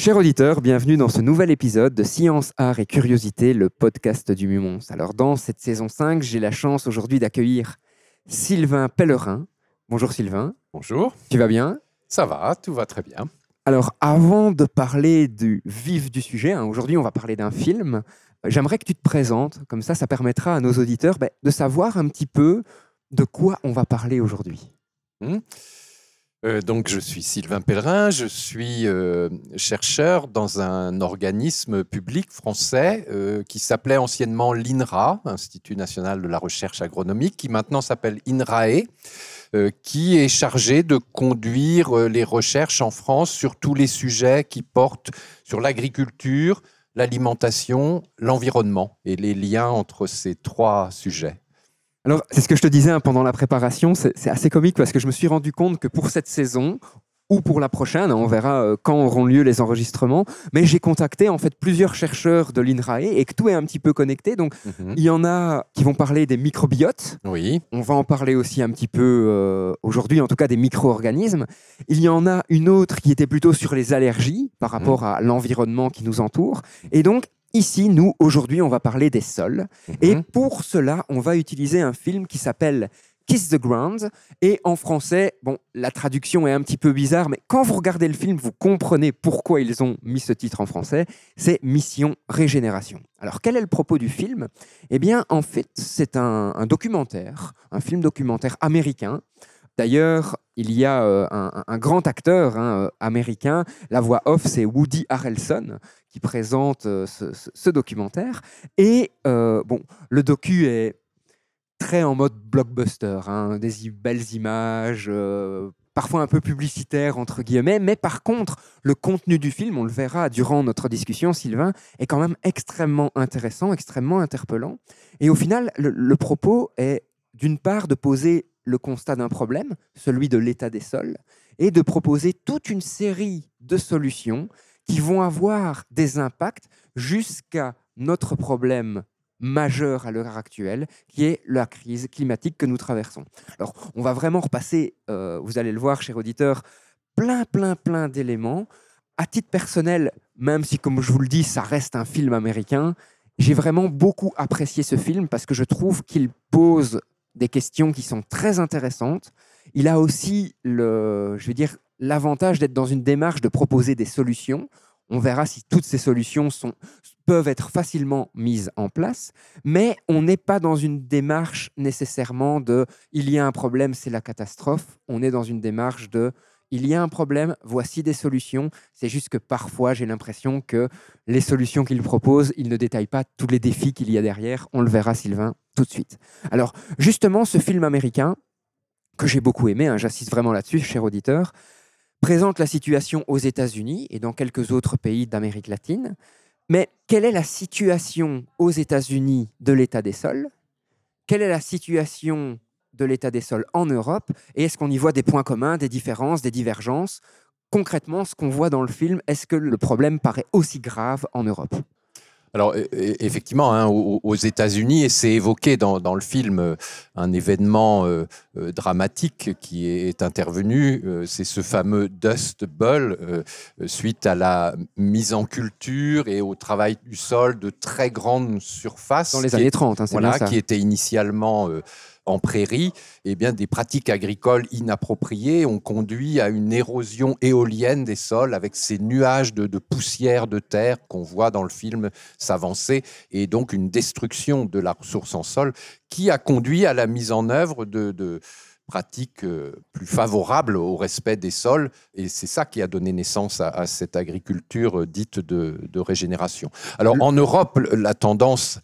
Chers auditeurs, bienvenue dans ce nouvel épisode de Science, Art et Curiosité, le podcast du Mumons. Alors dans cette saison 5, j'ai la chance aujourd'hui d'accueillir Sylvain Pellerin. Bonjour Sylvain. Bonjour. Tu vas bien? Ça va, tout va très bien. Alors avant de parler du vif du sujet, hein, aujourd'hui on va parler d'un film, j'aimerais que tu te présentes, comme ça ça permettra à nos auditeurs ben, de savoir un petit peu de quoi on va parler aujourd'hui. Hmm. Euh, donc, je suis Sylvain Pellerin, je suis euh, chercheur dans un organisme public français euh, qui s'appelait anciennement l'INRA, Institut national de la recherche agronomique, qui maintenant s'appelle INRAE, qui est chargé de conduire les recherches en France sur tous les sujets qui portent sur l'agriculture, l'alimentation, l'environnement et les liens entre ces trois sujets. Alors, c'est ce que je te disais hein, pendant la préparation, c'est assez comique parce que je me suis rendu compte que pour cette saison, ou pour la prochaine, on verra euh, quand auront lieu les enregistrements, mais j'ai contacté en fait plusieurs chercheurs de l'INRAE et que tout est un petit peu connecté. Donc, Mhm. il y en a qui vont parler des microbiotes, Oui, on va en parler aussi un petit peu euh, aujourd'hui, en tout cas des micro-organismes. Il y en a une autre qui était plutôt sur les allergies par rapport à l'environnement qui nous entoure. Et donc, ici, nous, aujourd'hui, on va parler des sols. Et Mhm. pour cela, on va utiliser un film qui s'appelle Kiss the Ground. Et en français, bon, la traduction est un petit peu bizarre, mais quand vous regardez le film, vous comprenez pourquoi ils ont mis ce titre en français. C'est Mission Régénération. Alors, quel est le propos du film? Eh bien, en fait, c'est un, un documentaire, un film documentaire américain. D'ailleurs, il y a euh, un, grand acteur hein, euh, américain. La voix off, c'est Woody Harrelson qui présente euh, ce, documentaire. Et bon, le docu est très en mode blockbuster, hein, des belles images, parfois un peu publicitaire entre guillemets, mais par contre, le contenu du film, on le verra durant notre discussion, Sylvain, est quand même extrêmement intéressant, extrêmement interpellant. Et au final, le propos est d'une part de poser le constat d'un problème, celui de l'état des sols, et de proposer toute une série de solutions qui vont avoir des impacts jusqu'à notre problème majeur à l'heure actuelle, qui est la crise climatique que nous traversons. Alors, on va vraiment repasser, euh, vous allez le voir, cher auditeur, plein, plein, plein d'éléments. À titre personnel, même si, comme je vous le dis, ça reste un film américain, j'ai vraiment beaucoup apprécié ce film parce que je trouve qu'il pose des questions qui sont très intéressantes. Il a aussi je veux dire, l'avantage d'être dans une démarche de proposer des solutions. On verra si toutes ces solutions sont, peuvent être facilement mises en place, mais on n'est pas dans une démarche nécessairement de il y a un problème, c'est la catastrophe. On est dans une démarche de il y a un problème, voici des solutions. C'est juste que parfois j'ai l'impression que les solutions qu'il propose, il ne détaille pas tous les défis qu'il y a derrière. On le verra, Sylvain, tout de suite. Alors, justement, ce film américain, que j'ai beaucoup aimé, hein, j'insiste vraiment là-dessus, cher auditeur, présente la situation aux États-Unis et dans quelques autres pays d'Amérique latine. Mais quelle est la situation aux États-Unis de l'état des sols? Quelle est la situation de l'état des sols en Europe Et est-ce qu'on y voit des points communs, des différences, des divergences? Concrètement, ce qu'on voit dans le film, est-ce que le problème paraît aussi grave en Europe? Alors, effectivement, hein, aux, États-Unis, et c'est évoqué dans, dans le film euh, un événement euh, euh, dramatique qui est intervenu, euh, c'est ce fameux Dust Bowl, euh, suite à la mise en culture et au travail du sol de très grandes surfaces. Dans les années est- 30, hein, c'est voilà, bien ça. qui était initialement en prairie, et bien des pratiques agricoles inappropriées ont conduit à une érosion éolienne des sols avec ces nuages de, de poussière de terre qu'on voit dans le film s'avancer, et donc une destruction de la ressource en sol qui a conduit à la mise en œuvre de, de pratiques euh, plus favorables au respect des sols, et c'est ça qui a donné naissance à, à cette agriculture euh, dite de, de régénération. Alors en Europe, la tendance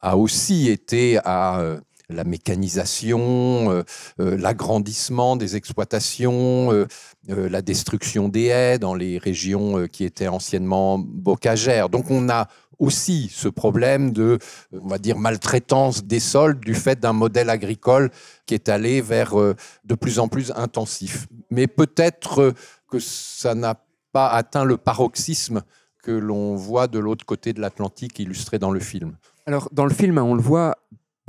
a aussi été à euh, la mécanisation, euh, euh, l'agrandissement des exploitations, euh, la destruction des haies dans les régions qui étaient anciennement bocagères. Donc on a aussi ce problème de, on va dire, maltraitance des sols du fait d'un modèle agricole qui est allé vers de plus en plus intensif. Mais peut-être que ça n'a pas atteint le paroxysme que l'on voit de l'autre côté de l'Atlantique illustré dans le film. Alors, dans le film, on le voit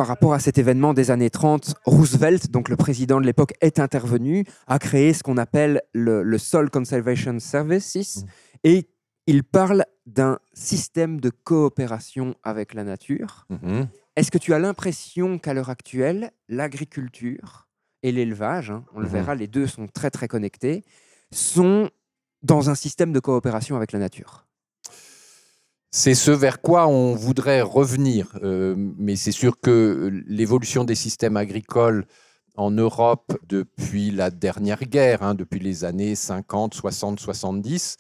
par rapport à cet événement des années 30, Roosevelt, donc le président de l'époque, est intervenu, a créé ce qu'on appelle le, le Soil Conservation Services, Mm. et il parle d'un système de coopération avec la nature. Mhm. Est-ce que tu as l'impression qu'à l'heure actuelle, l'agriculture et l'élevage, hein, on le Mhm. verra, les deux sont très très connectés, sont dans un système de coopération avec la nature? C'est ce vers quoi on voudrait revenir. Euh, mais c'est sûr que l'évolution des systèmes agricoles en Europe depuis la dernière guerre, hein, depuis les années 50, 60, 70,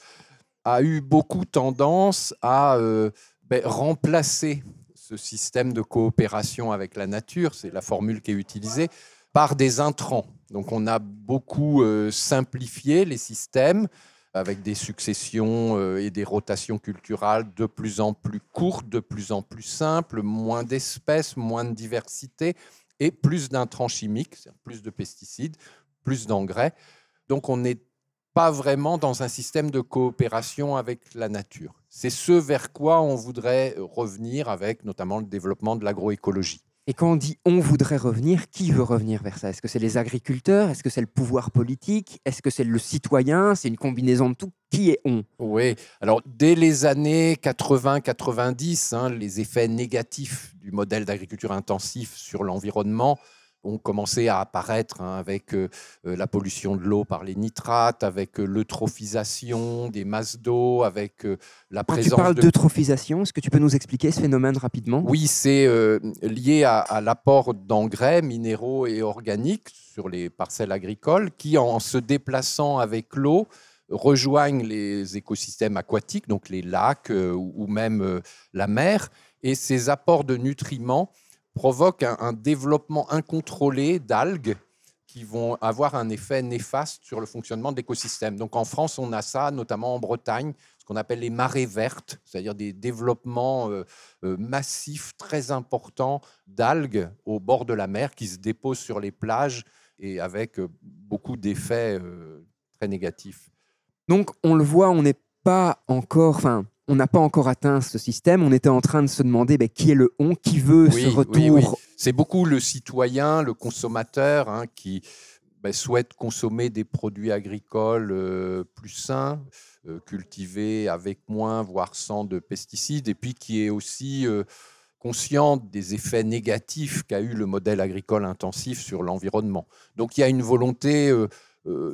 a eu beaucoup tendance à euh, ben, remplacer ce système de coopération avec la nature, c'est la formule qui est utilisée, par des intrants. Donc on a beaucoup euh, simplifié les systèmes avec des successions euh, et des rotations culturales de plus en plus courtes, de plus en plus simples, moins d'espèces, moins de diversité et plus d'intrants chimiques, plus de pesticides, plus d'engrais. Donc on n'est pas vraiment dans un système de coopération avec la nature. C'est ce vers quoi on voudrait revenir avec notamment le développement de l'agroécologie. Et quand on dit on voudrait revenir, qui veut revenir vers ça? Est-ce que c'est les agriculteurs? Est-ce que c'est le pouvoir politique? Est-ce que c'est le citoyen? C'est une combinaison de tout. Qui est on? Oui, alors dès les années 80-90, hein, les effets négatifs du modèle d'agriculture intensif sur l'environnement ont commencé à apparaître hein, avec euh, euh, la pollution de l'eau par les nitrates, avec euh, l'eutrophisation des masses d'eau, avec euh, la Quand tu présence parles de... d'eutrophisation, est-ce que tu peux nous expliquer ce phénomène rapidement? Oui, c'est lié à, à l'apport d'engrais minéraux et organiques sur les parcelles agricoles qui, en se déplaçant avec l'eau, rejoignent les écosystèmes aquatiques, donc les lacs ou même la mer. Et ces apports de nutriments provoquent un, développement incontrôlé d'algues qui vont avoir un effet néfaste sur le fonctionnement de l'écosystème. Donc en France, on a ça, notamment en Bretagne, ce qu'on appelle les marées vertes, c'est-à-dire des développements euh, euh, massifs très importants d'algues au bord de la mer qui se déposent sur les plages et avec euh, beaucoup d'effets très négatifs. Donc on le voit, on n'est pas encore, on n'a pas encore atteint ce système. On était en train de se demander ben, qui est le on, qui veut Oui, ce retour? oui. C'est beaucoup le citoyen, le consommateur hein, qui ben, souhaite consommer des produits agricoles euh, plus sains, euh, cultivés avec moins, voire sans de pesticides, et puis qui est aussi euh, conscient des effets négatifs qu'a eu le modèle agricole intensif sur l'environnement. Donc il y a une volonté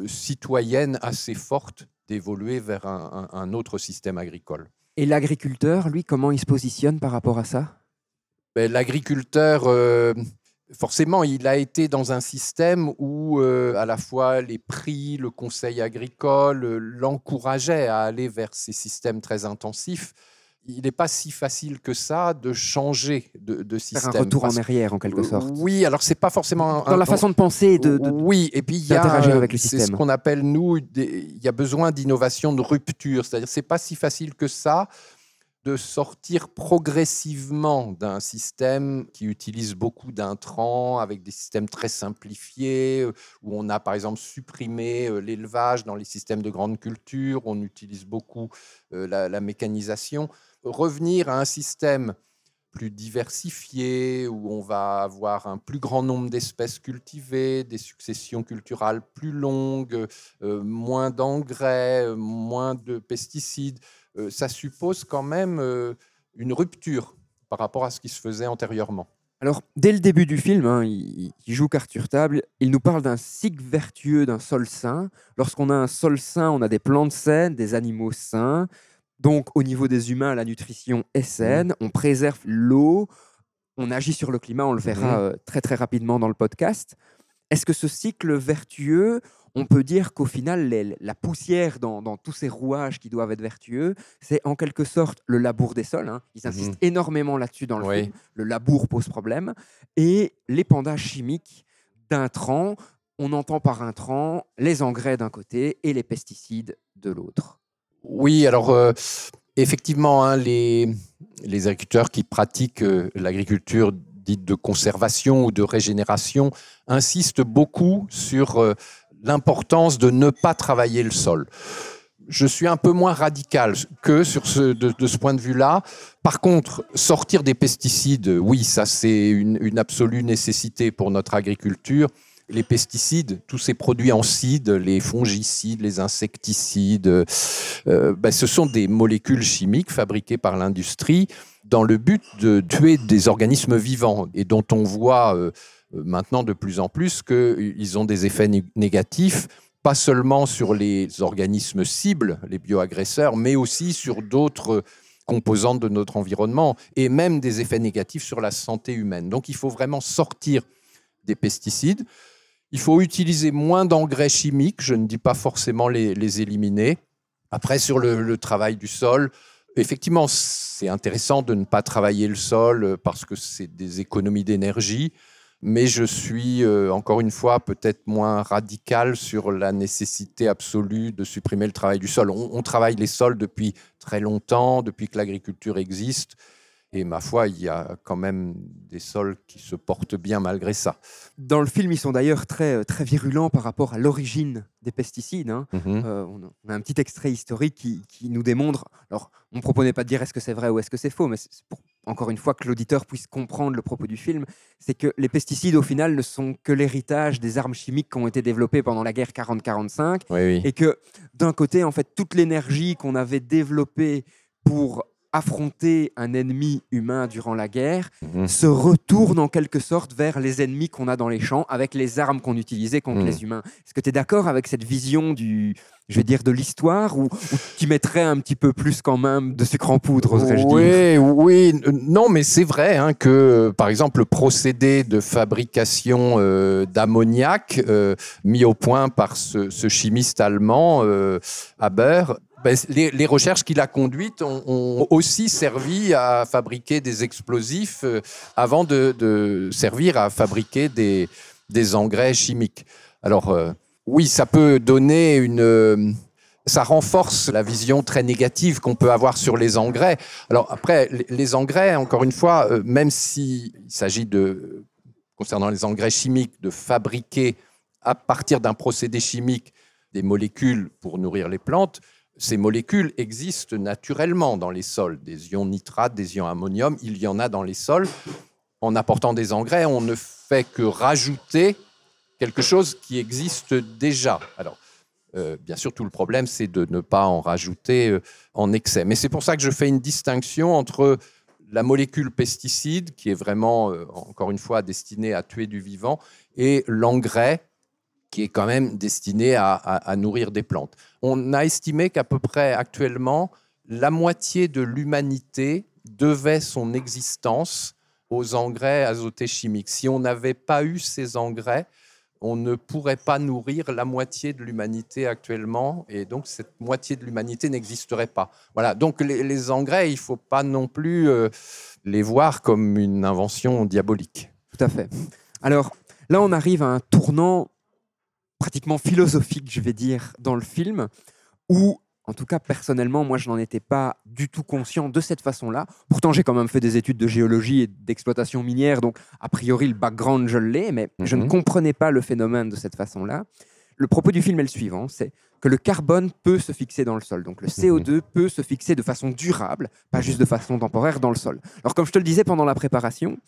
citoyenne assez forte d'évoluer vers un- un- un autre système agricole. Et l'agriculteur, lui, comment il se positionne par rapport à ça? Ben, L'agriculteur, euh, forcément, il a été dans un système où euh, à la fois les prix, le conseil agricole euh, l'encourageaient à aller vers ces systèmes très intensifs. Il n'est pas si facile que ça de changer de, de Faire système. un retour en arrière, en quelque sorte. Oui, alors c'est pas forcément un- Dans la façon de penser de, de- oui, et puis il y a, d'interagir euh, avec le c'est ce système. qu'on appelle nous, des- il y a besoin d'innovation, de rupture. C'est-à-dire, c'est pas si facile que ça de sortir progressivement d'un système qui utilise beaucoup d'intrants, avec des systèmes très simplifiés, euh, où on a par exemple supprimé euh, l'élevage dans les systèmes de grande culture, on utilise beaucoup euh, la, la mécanisation. Revenir à un système plus diversifié, où on va avoir un plus grand nombre d'espèces cultivées, des successions culturales plus longues, euh, moins d'engrais, euh, moins de pesticides, euh, ça suppose quand même une rupture par rapport à ce qui se faisait antérieurement. Alors, dès le début du film, hein, il, il joue carte sur table, il nous parle d'un cycle vertueux d'un sol sain. Lorsqu'on a un sol sain, on a des plantes saines, des animaux sains. Donc, au niveau des humains, la nutrition est saine, on préserve l'eau, on agit sur le climat, on le verra Mhm. euh, très très rapidement dans le podcast. Est-ce que ce cycle vertueux, on peut dire qu'au final, les- la poussière dans, dans tous ces rouages qui doivent être vertueux, c'est en quelque sorte le labour des sols. hein. Ils insistent Mhm. énormément là-dessus dans le Oui. film. Le labour pose problème. Et l'épandage chimique d'intrants, on entend par intrants les engrais d'un côté et les pesticides de l'autre. Oui, alors euh, effectivement, hein, les, agriculteurs qui pratiquent euh, l'agriculture dite de conservation ou de régénération insistent beaucoup sur euh, l'importance de ne pas travailler le sol. Je suis un peu moins radical que sur ce, de, ce point de vue-là. Par contre, sortir des pesticides, oui, ça c'est une absolue nécessité pour notre agriculture les pesticides, tous ces produits en cide, les fongicides, les insecticides, euh, ben, ce sont des molécules chimiques fabriquées par l'industrie dans le but de tuer des organismes vivants et dont on voit euh, maintenant de plus en plus qu'ils ont des effets né- négatifs pas seulement sur les organismes cibles, les bioagresseurs, mais aussi sur d'autres composantes de notre environnement et même des effets négatifs sur la santé humaine. Donc il faut vraiment sortir des pesticides. Il faut utiliser moins d'engrais chimiques, je ne dis pas forcément les, éliminer. Après, sur le, travail du sol, effectivement, c'est intéressant de ne pas travailler le sol euh, parce que c'est des économies d'énergie, mais je suis, euh, encore une fois, peut-être moins radical sur la nécessité absolue de supprimer le travail du sol. On travaille les sols depuis très longtemps, depuis que l'agriculture existe. Et ma foi, il y a quand même des sols qui se portent bien malgré ça. Dans le film, ils sont d'ailleurs très, euh, très virulents par rapport à l'origine des pesticides. hein. Mhm. Euh, on, a, un petit extrait historique qui, qui nous démontre. Alors, on ne proposait pas de dire est-ce que c'est vrai ou est-ce que c'est faux, mais pour, encore une fois, que l'auditeur puisse comprendre le propos du film. C'est que les pesticides, au final, ne sont que l'héritage des armes chimiques qui ont été développées pendant la guerre 40-45. Oui, oui. Et que, d'un côté, en fait, toute l'énergie qu'on avait développée pour affronter un ennemi humain durant la guerre Mhm. se retourne en quelque sorte vers les ennemis qu'on a dans les champs avec les armes qu'on utilisait contre Mhm. les humains. Est-ce que tu es d'accord avec cette vision du, je vais dire, de l'histoire ou, tu mettrais un petit peu plus quand même de sucre en poudre, oserais-je dire? Oui, oui, euh, non, mais c'est vrai hein, que, par exemple, le procédé de fabrication euh, d'ammoniac euh, mis au point par ce, ce chimiste allemand, euh, Haber, ben, les, recherches qu'il a conduites ont, aussi servi à fabriquer des explosifs euh, avant de, servir à fabriquer des, engrais chimiques. Alors, euh, oui, ça peut donner une... euh, ça renforce la vision très négative qu'on peut avoir sur les engrais. Alors après, les- engrais, encore une fois, même s'il s'agit de, concernant les engrais chimiques, de fabriquer à partir d'un procédé chimique des molécules pour nourrir les plantes, ces molécules existent naturellement dans les sols. Des ions nitrate, des ions ammonium, il y en a dans les sols. En apportant des engrais, on ne fait que rajouter quelque chose qui existe déjà. Alors, euh, bien sûr, tout le problème, c'est de ne pas en rajouter euh, en excès. Mais c'est pour ça que je fais une distinction entre la molécule pesticide, qui est vraiment, euh, encore une fois, destinée à tuer du vivant, et l'engrais, qui est quand même destiné à, nourrir des plantes. On a estimé qu'à peu près actuellement, la moitié de l'humanité devait son existence aux engrais azotés chimiques. Si on n'avait pas eu ces engrais, on ne pourrait pas nourrir la moitié de l'humanité actuellement, et donc cette moitié de l'humanité n'existerait pas. Voilà, donc les, les engrais, il ne faut pas non plus euh, les voir comme une invention diabolique. Tout à fait. Alors là, on arrive à un tournant pratiquement philosophique, je vais dire, dans le film, où, en tout cas, personnellement, moi, je n'en étais pas du tout conscient de cette façon-là. Pourtant, j'ai quand même fait des études de géologie et d'exploitation minière, donc, a priori, le background, je l'ai, mais je ne Mhm. comprenais pas le phénomène de cette façon-là. Le propos du film est le suivant, c'est que le carbone peut se fixer dans le sol. Donc le CO2 peut se fixer de façon durable, pas juste de façon temporaire dans le sol. Alors comme je te le disais pendant la préparation,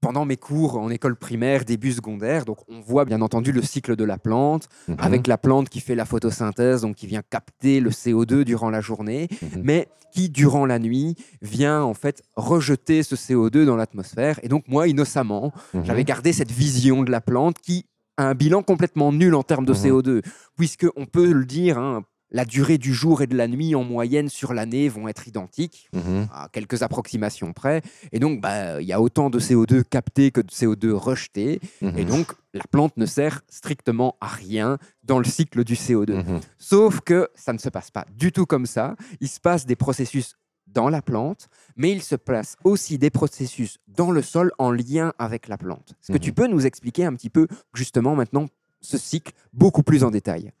pendant mes cours en école primaire, début secondaire, donc on voit bien entendu le cycle de la plante, Mhm. avec la plante qui fait la photosynthèse, donc qui vient capter le CO2 durant la journée, Mhm. mais qui, durant la nuit, vient en fait rejeter ce CO2 dans l'atmosphère. Et donc moi, innocemment, Mhm. j'avais gardé cette vision de la plante qui a un bilan complètement nul en termes de Mhm. CO2, puisque on peut le dire, hein, la durée du jour et de la nuit en moyenne sur l'année vont être identiques Mhm. à quelques approximations près. Et donc, bah, il y a autant de CO2 capté que de CO2 rejeté. Et Mhm. donc, la plante ne sert strictement à rien dans le cycle du CO2. Mhm. Sauf que ça ne se passe pas du tout comme ça. Il se passe des processus dans la plante, mais il se passe aussi des processus dans le sol en lien avec la plante. Est-ce que tu peux nous expliquer un petit peu, justement, maintenant, ce cycle beaucoup plus en détail.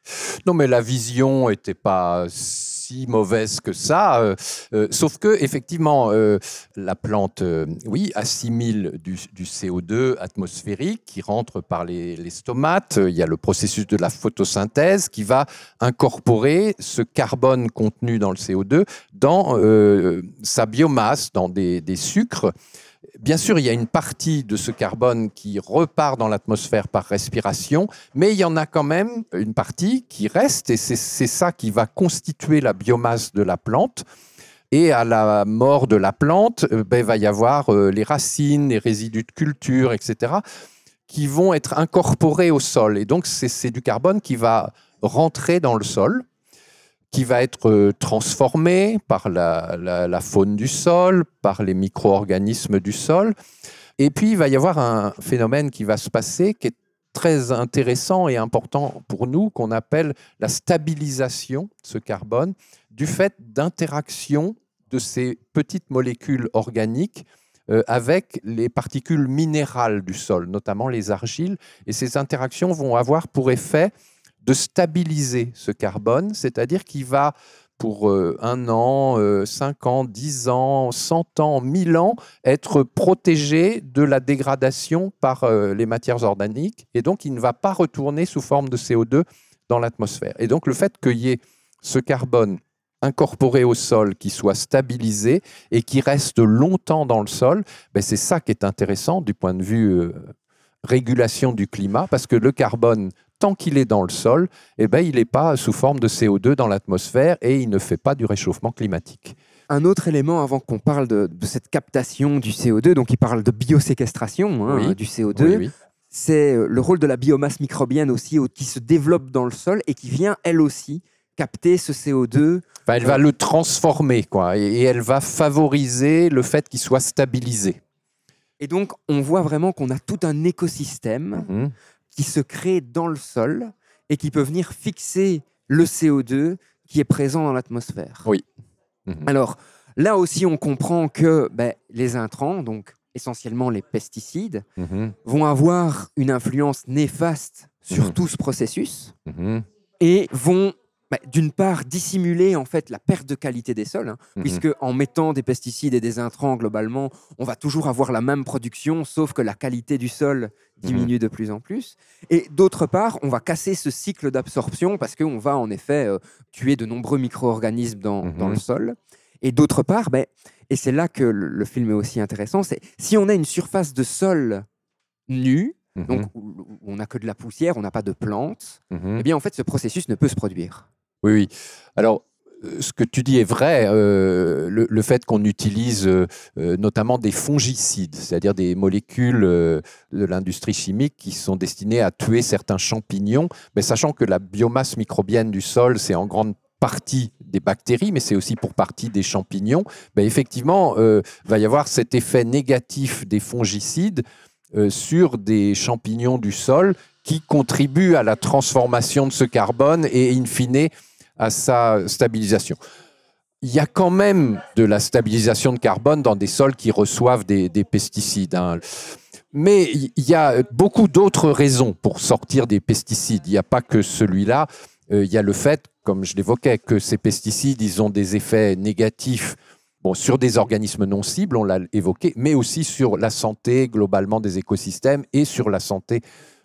Non, mais la vision n'était pas si mauvaise que ça. euh, euh, sauf que, effectivement, euh, la plante, oui, assimile du, du CO2 atmosphérique qui rentre par les, stomates. Il y a le processus de la photosynthèse qui va incorporer ce carbone contenu dans le CO2 dans sa biomasse, dans des sucres. Bien sûr, il y a une partie de ce carbone qui repart dans l'atmosphère par respiration, mais il y en a quand même une partie qui reste, et c'est ça qui va constituer la biomasse de la plante. Et à la mort de la plante, euh, ben, va y avoir euh, les racines, les résidus de culture, etc., qui vont être incorporés au sol. Et donc, c'est du carbone qui va rentrer dans le sol qui va être euh, transformé par la, faune du sol, par les micro-organismes du sol. Et puis, il va y avoir un phénomène qui va se passer qui est très intéressant et important pour nous, qu'on appelle la stabilisation ce carbone, du fait d'interaction de ces petites molécules organiques euh, avec les particules minérales du sol, notamment les argiles. Et ces interactions vont avoir pour effet de stabiliser ce carbone, c'est-à-dire qu'il va pour euh, un an, euh, cinq ans, dix ans, cent ans, mille ans, être protégé de la dégradation par euh, les matières organiques, et donc il ne va pas retourner sous forme de CO2 dans l'atmosphère. Et donc le fait qu'il y ait ce carbone incorporé au sol, qui soit stabilisé et qui reste longtemps dans le sol, ben c'est ça qui est intéressant du point de vue régulation du climat, parce que le carbone, tant qu'il est dans le sol, eh ben, il n'est pas sous forme de CO2 dans l'atmosphère et il ne fait pas du réchauffement climatique. Un autre élément avant qu'on parle de, de cette captation du CO2, donc il parle de bioséquestration hein, Oui. du CO2, Oui, oui. c'est euh, le rôle de la biomasse microbienne aussi au- qui se développe dans le sol et qui vient elle aussi capter ce CO2. Enfin, elle va le transformer, quoi, et, et elle va favoriser le fait qu'il soit stabilisé. Et donc on voit vraiment qu'on a tout un écosystème Mhm. Qui se crée dans le sol et qui peut venir fixer le CO2 qui est présent dans l'atmosphère. Oui. Mhm. Alors là aussi, on comprend que ben, les intrants, donc essentiellement les pesticides, Mhm. vont avoir une influence néfaste sur Mhm. tout ce processus et vont ben, d'une part dissimuler en fait la perte de qualité des sols, hein, Mhm. puisque en mettant des pesticides et des intrants globalement, on va toujours avoir la même production, sauf que la qualité du sol diminue Mhm. de plus en plus. Et d'autre part, on va casser ce cycle d'absorption parce qu'on va en effet euh, tuer de nombreux micro-organismes dans, Mhm. dans le sol. Et d'autre part, ben, et c'est là que le, le film est aussi intéressant, c'est si on a une surface de sol nue, donc où, on n'a que de la poussière, on n'a pas de plantes, eh bien en fait ce processus ne peut se produire. Oui, oui. Alors, euh, ce que tu dis est vrai. euh, le, fait qu'on utilise euh, notamment des fongicides, c'est-à-dire des molécules de l'industrie chimique qui sont destinées à tuer certains champignons, mais sachant que la biomasse microbienne du sol, c'est en grande partie des bactéries, mais c'est aussi pour partie des champignons, ben effectivement, euh, va y avoir cet effet négatif des fongicides sur des champignons du sol qui contribuent à la transformation de ce carbone et, in fine, à sa stabilisation. Il y a quand même de la stabilisation de carbone dans des sols qui reçoivent des, des pesticides. hein. Mais il y a beaucoup d'autres raisons pour sortir des pesticides. Il n'y a pas que celui-là. Euh, il y a le fait, comme je l'évoquais, que ces pesticides, ils ont des effets négatifs sur des organismes non cibles, on l'a évoqué, mais aussi sur la santé globalement des écosystèmes et sur la santé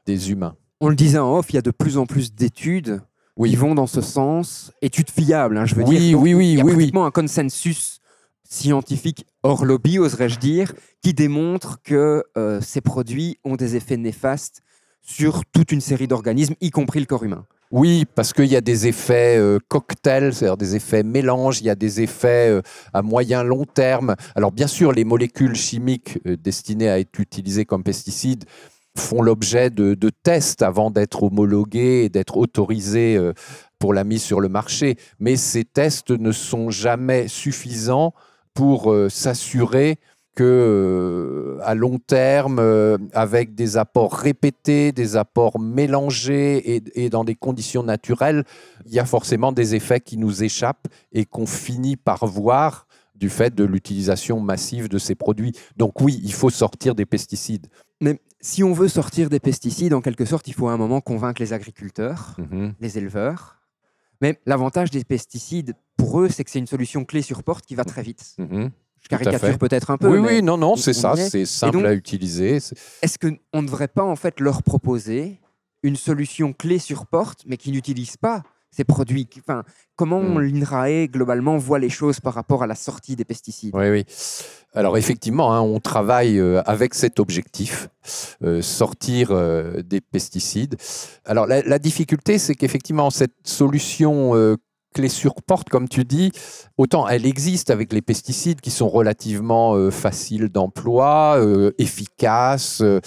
des humains. On le disait en off, il y a de plus en plus d'études Oui. qui vont dans ce sens, études fiables, hein, je veux Oui, dire. Oui, oui, Il y a oui, oui. pratiquement un consensus scientifique hors lobby, oserais-je dire, qui démontre que euh, ces produits ont des effets néfastes sur toute une série d'organismes, y compris le corps humain. Oui, parce qu'il y a des effets euh, cocktails, c'est-à-dire des effets mélanges, il y a des effets euh, à moyen long terme. Alors bien sûr, les molécules chimiques euh, destinées à être utilisées comme pesticides font l'objet de, tests avant d'être homologuées et d'être autorisées euh, pour la mise sur le marché. Mais ces tests ne sont jamais suffisants pour euh, s'assurer que euh, à long terme, avec des apports répétés, des apports mélangés et, et dans des conditions naturelles, il y a forcément des effets qui nous échappent et qu'on finit par voir du fait de l'utilisation massive de ces produits. Donc oui, il faut sortir des pesticides. Mais si on veut sortir des pesticides, en quelque sorte, il faut à un moment convaincre les agriculteurs, Mhm. les éleveurs. Mais l'avantage des pesticides, pour eux, c'est que c'est une solution clé sur porte qui va très vite. Mhm. Je caricature peut-être un peu. Oui, oui, non, non, on- c'est ça, c'est simple donc- à utiliser. Est-ce qu'on ne devrait pas en fait leur proposer une solution clé sur porte, mais qui n'utilise pas ces produits enfin, Comment Hmm. l'INRAE, globalement, voit les choses par rapport à la sortie des pesticides? Oui, oui. Alors effectivement, hein, on travaille euh, avec cet objectif, euh, sortir euh, des pesticides. Alors la, la difficulté, c'est qu'effectivement, cette solution euh, clé sur porte, comme tu dis, autant elle existe avec les pesticides qui sont relativement euh, faciles d'emploi, euh, efficaces. euh,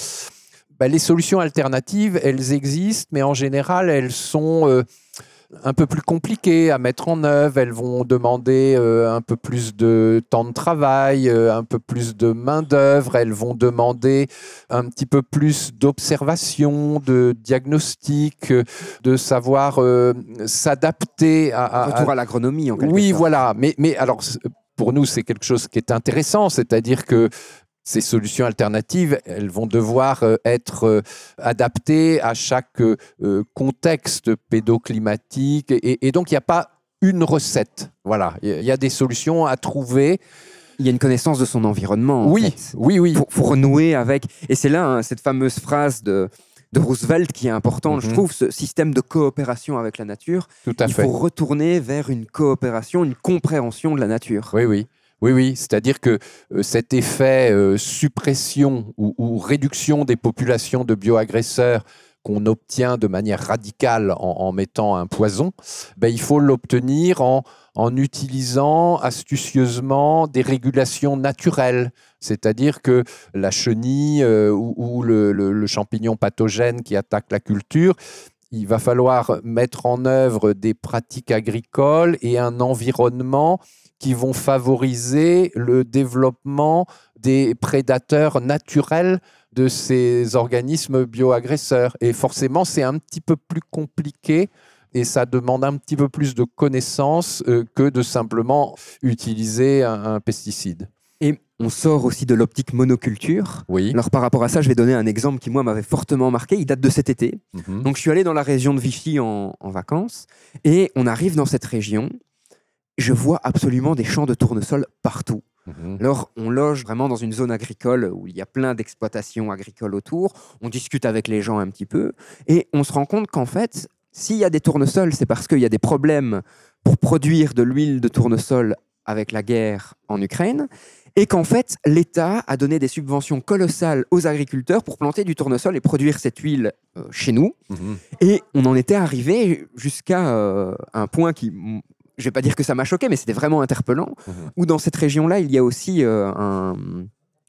bah, les solutions alternatives, elles existent, mais en général, elles sont un peu plus compliquées à mettre en œuvre. Elles vont demander euh, un peu plus de temps de travail, euh, un peu plus de main-d'œuvre. Elles vont demander un petit peu plus d'observation, de diagnostic, euh, de savoir s'adapter à, à- Retour à l'agronomie, en quelque oui, sorte. voilà. Mais, mais alors, pour nous, c'est quelque chose qui est intéressant, c'est-à-dire que ces solutions alternatives, elles vont devoir euh, être euh, adaptées à chaque euh, contexte pédoclimatique. Et, et donc, il n'y a pas une recette. Voilà, il y a des solutions à trouver. Il y a une connaissance de son environnement. en oui, fait. oui, oui, Pour, pour renouer avec. Et c'est là hein, cette fameuse phrase de, de Roosevelt qui est importante, je Mhm. trouve, ce système de coopération avec la nature. tout à Il fait. faut retourner vers une coopération, une compréhension de la nature. Oui, oui. Oui, oui, c'est-à-dire que euh, cet effet euh, suppression ou, réduction des populations de bioagresseurs qu'on obtient de manière radicale en, mettant un poison, ben, il faut l'obtenir en, utilisant astucieusement des régulations naturelles. C'est-à-dire que la chenille euh, ou, le champignon pathogène qui attaque la culture, il va falloir mettre en œuvre des pratiques agricoles et un environnement qui vont favoriser le développement des prédateurs naturels de ces organismes bioagresseurs. Et forcément, c'est un petit peu plus compliqué et ça demande un petit peu plus de connaissances euh, que de simplement utiliser un, un pesticide. Et on sort aussi de l'optique monoculture. Oui. Alors par rapport à ça, je vais donner un exemple qui moi m'avait fortement marqué. Il date de cet été. Mhm. Donc je suis allé dans la région de Vichy en, en vacances et on arrive dans cette région. Je vois absolument des champs de tournesol partout. Mhm. Alors on loge vraiment dans une zone agricole où il y a plein d'exploitations agricoles autour. On discute avec les gens un petit peu et on se rend compte qu'en fait, s'il y a des tournesols, c'est parce qu'il y a des problèmes pour produire de l'huile de tournesol avec la guerre en Ukraine et qu'en fait, l'État a donné des subventions colossales aux agriculteurs pour planter du tournesol et produire cette huile euh, chez nous. Mhm. Et on en était arrivé jusqu'à euh, un point qui, je vais pas dire que ça m'a choqué, mais c'était vraiment interpellant, Mhm. où dans cette région-là, il y a aussi euh, un,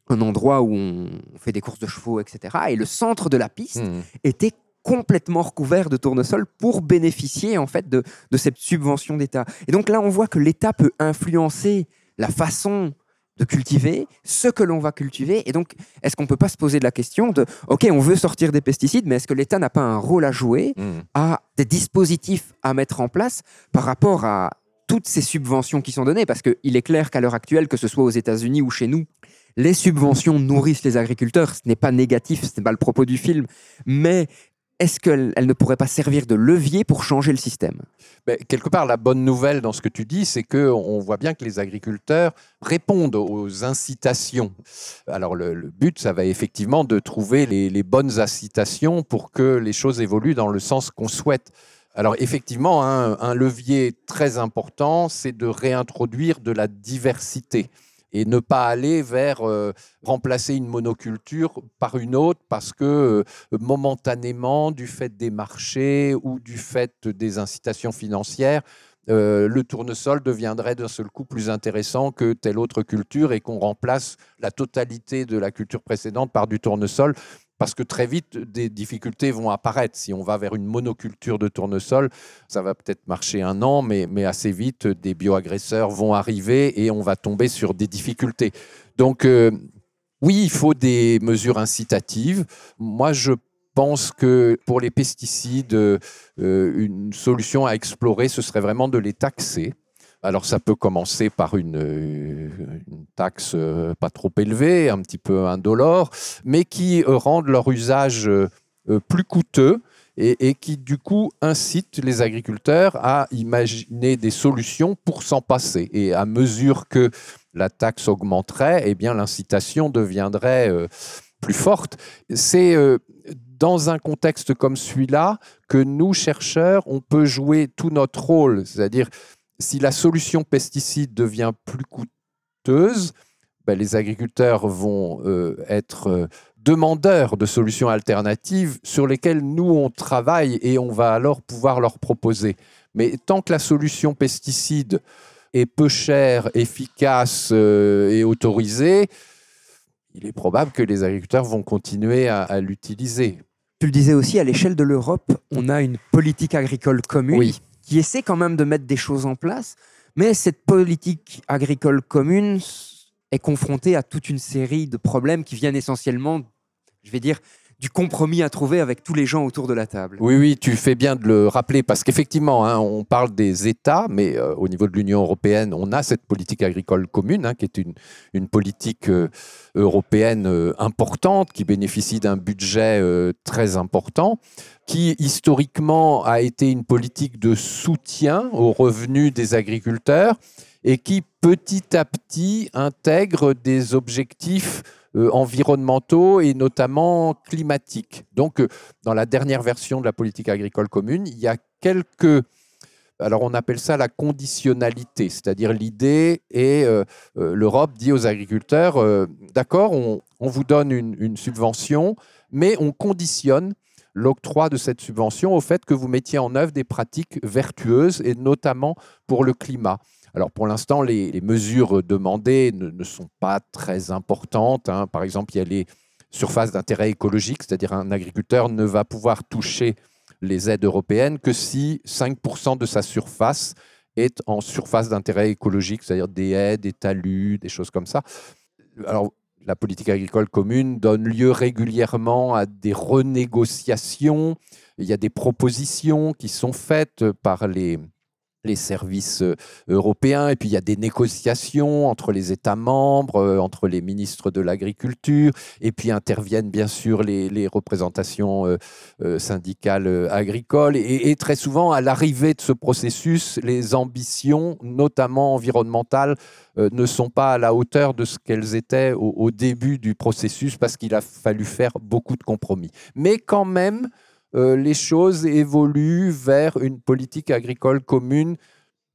un endroit où on fait des courses de chevaux, etc. Et le centre de la piste Mhm. était complètement recouvert de tournesol pour bénéficier en fait de, de cette subvention d'État. Et donc là, on voit que l'État peut influencer la façon de cultiver, ce que l'on va cultiver. Et donc, est-ce qu'on ne peut pas se poser de la question de, OK, on veut sortir des pesticides, mais est-ce que l'État n'a pas un rôle à jouer, Mhm. à des dispositifs à mettre en place par rapport à toutes ces subventions qui sont données? Parce qu'il est clair qu'à l'heure actuelle, que ce soit aux États-Unis ou chez nous, les subventions nourrissent les agriculteurs. Ce n'est pas négatif, ce n'est pas le propos du film, mais est-ce qu'elles elles ne pourraient pas servir de levier pour changer le système? Ben, quelque part, la bonne nouvelle dans ce que tu dis, c'est que on voit bien que les agriculteurs répondent aux incitations. Alors, le, but, ça va effectivement de trouver les, bonnes incitations pour que les choses évoluent dans le sens qu'on souhaite. Alors, effectivement, un levier très important, c'est de réintroduire de la diversité et ne pas aller vers euh, remplacer une monoculture par une autre parce que euh, momentanément, du fait des marchés ou du fait des incitations financières, euh, le tournesol deviendrait d'un seul coup plus intéressant que telle autre culture et qu'on remplace la totalité de la culture précédente par du tournesol. Parce que très vite, des difficultés vont apparaître. Si on va vers une monoculture de tournesol, ça va peut-être marcher un an, mais, mais assez vite, des bioagresseurs vont arriver et on va tomber sur des difficultés. Donc, euh, oui, il faut des mesures incitatives. Moi, je pense que pour les pesticides, euh, une solution à explorer, ce serait vraiment de les taxer Alors ça peut commencer par une, euh, taxe euh, pas trop élevée, un petit peu indolore, mais qui euh, rendent leur usage plus coûteux et, et qui du coup incitent les agriculteurs à imaginer des solutions pour s'en passer. Et à mesure que la taxe augmenterait, eh bien l'incitation deviendrait plus forte. C'est dans un contexte comme celui-là que nous, chercheurs, on peut jouer tout notre rôle. C'est-à-dire, si la solution pesticide devient plus coûteuse, ben, les agriculteurs vont euh, être euh, demandeurs de solutions alternatives sur lesquelles nous, on travaille et on va alors pouvoir leur proposer. Mais tant que la solution pesticide est peu chère, efficace euh, et autorisée, il est probable que les agriculteurs vont continuer à, à l'utiliser. Tu le disais aussi, à l'échelle de l'Europe, on a une politique agricole commune Oui. Qui essaie quand même de mettre des choses en place, mais cette politique agricole commune est confrontée à toute une série de problèmes qui viennent essentiellement, je vais dire, du compromis à trouver avec tous les gens autour de la table. Oui, oui, tu fais bien de le rappeler parce qu'effectivement, hein, on parle des États, mais euh, au niveau de l'Union européenne, on a cette politique agricole commune hein, qui est une, politique euh, européenne euh, importante, qui bénéficie d'un budget très important, qui historiquement a été une politique de soutien aux revenus des agriculteurs et qui petit à petit intègre des objectifs environnementaux et notamment climatiques. Donc, euh, dans la dernière version de la politique agricole commune, il y a quelques... Alors, on appelle ça la conditionnalité, c'est-à-dire l'idée est, euh, euh, l'Europe dit aux agriculteurs, euh, d'accord, on, vous donne une subvention, mais on conditionne l'octroi de cette subvention au fait que vous mettiez en œuvre des pratiques vertueuses et notamment pour le climat. Alors pour l'instant, les, mesures demandées ne, ne sont pas très importantes. hein. Par exemple, il y a les surfaces d'intérêt écologique, c'est-à-dire un agriculteur ne va pouvoir toucher les aides européennes que si 5% de sa surface est en surface d'intérêt écologique, c'est-à-dire des haies, des talus, des choses comme ça. Alors, la politique agricole commune donne lieu régulièrement à des renégociations. Il y a des propositions qui sont faites par les, les services euh, européens, et puis il y a des négociations entre les États membres, euh, entre les ministres de l'Agriculture, et puis interviennent bien sûr les, représentations euh, syndicales agricoles. Et, très souvent, à l'arrivée de ce processus, les ambitions, notamment environnementales, ne sont pas à la hauteur de ce qu'elles étaient au, début du processus, parce qu'il a fallu faire beaucoup de compromis. Mais quand même, les choses évoluent vers une politique agricole commune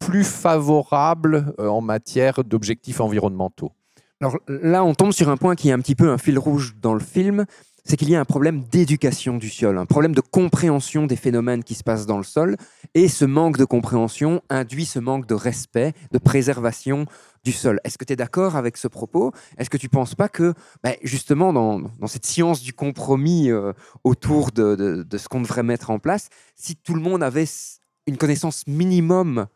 plus favorable euh, en matière d'objectifs environnementaux. Alors là, on tombe sur un point qui est un petit peu un fil rouge dans le film, c'est qu'il y a un problème d'éducation du sol, un problème de compréhension des phénomènes qui se passent dans le sol, et ce manque de compréhension induit ce manque de respect, de préservation du sol. Est-ce que tu es d'accord avec ce propos? Est-ce que tu ne penses pas que, ben, justement, dans, cette science du compromis euh, autour de, de, de ce qu'on devrait mettre en place, si tout le monde avait une connaissance minimum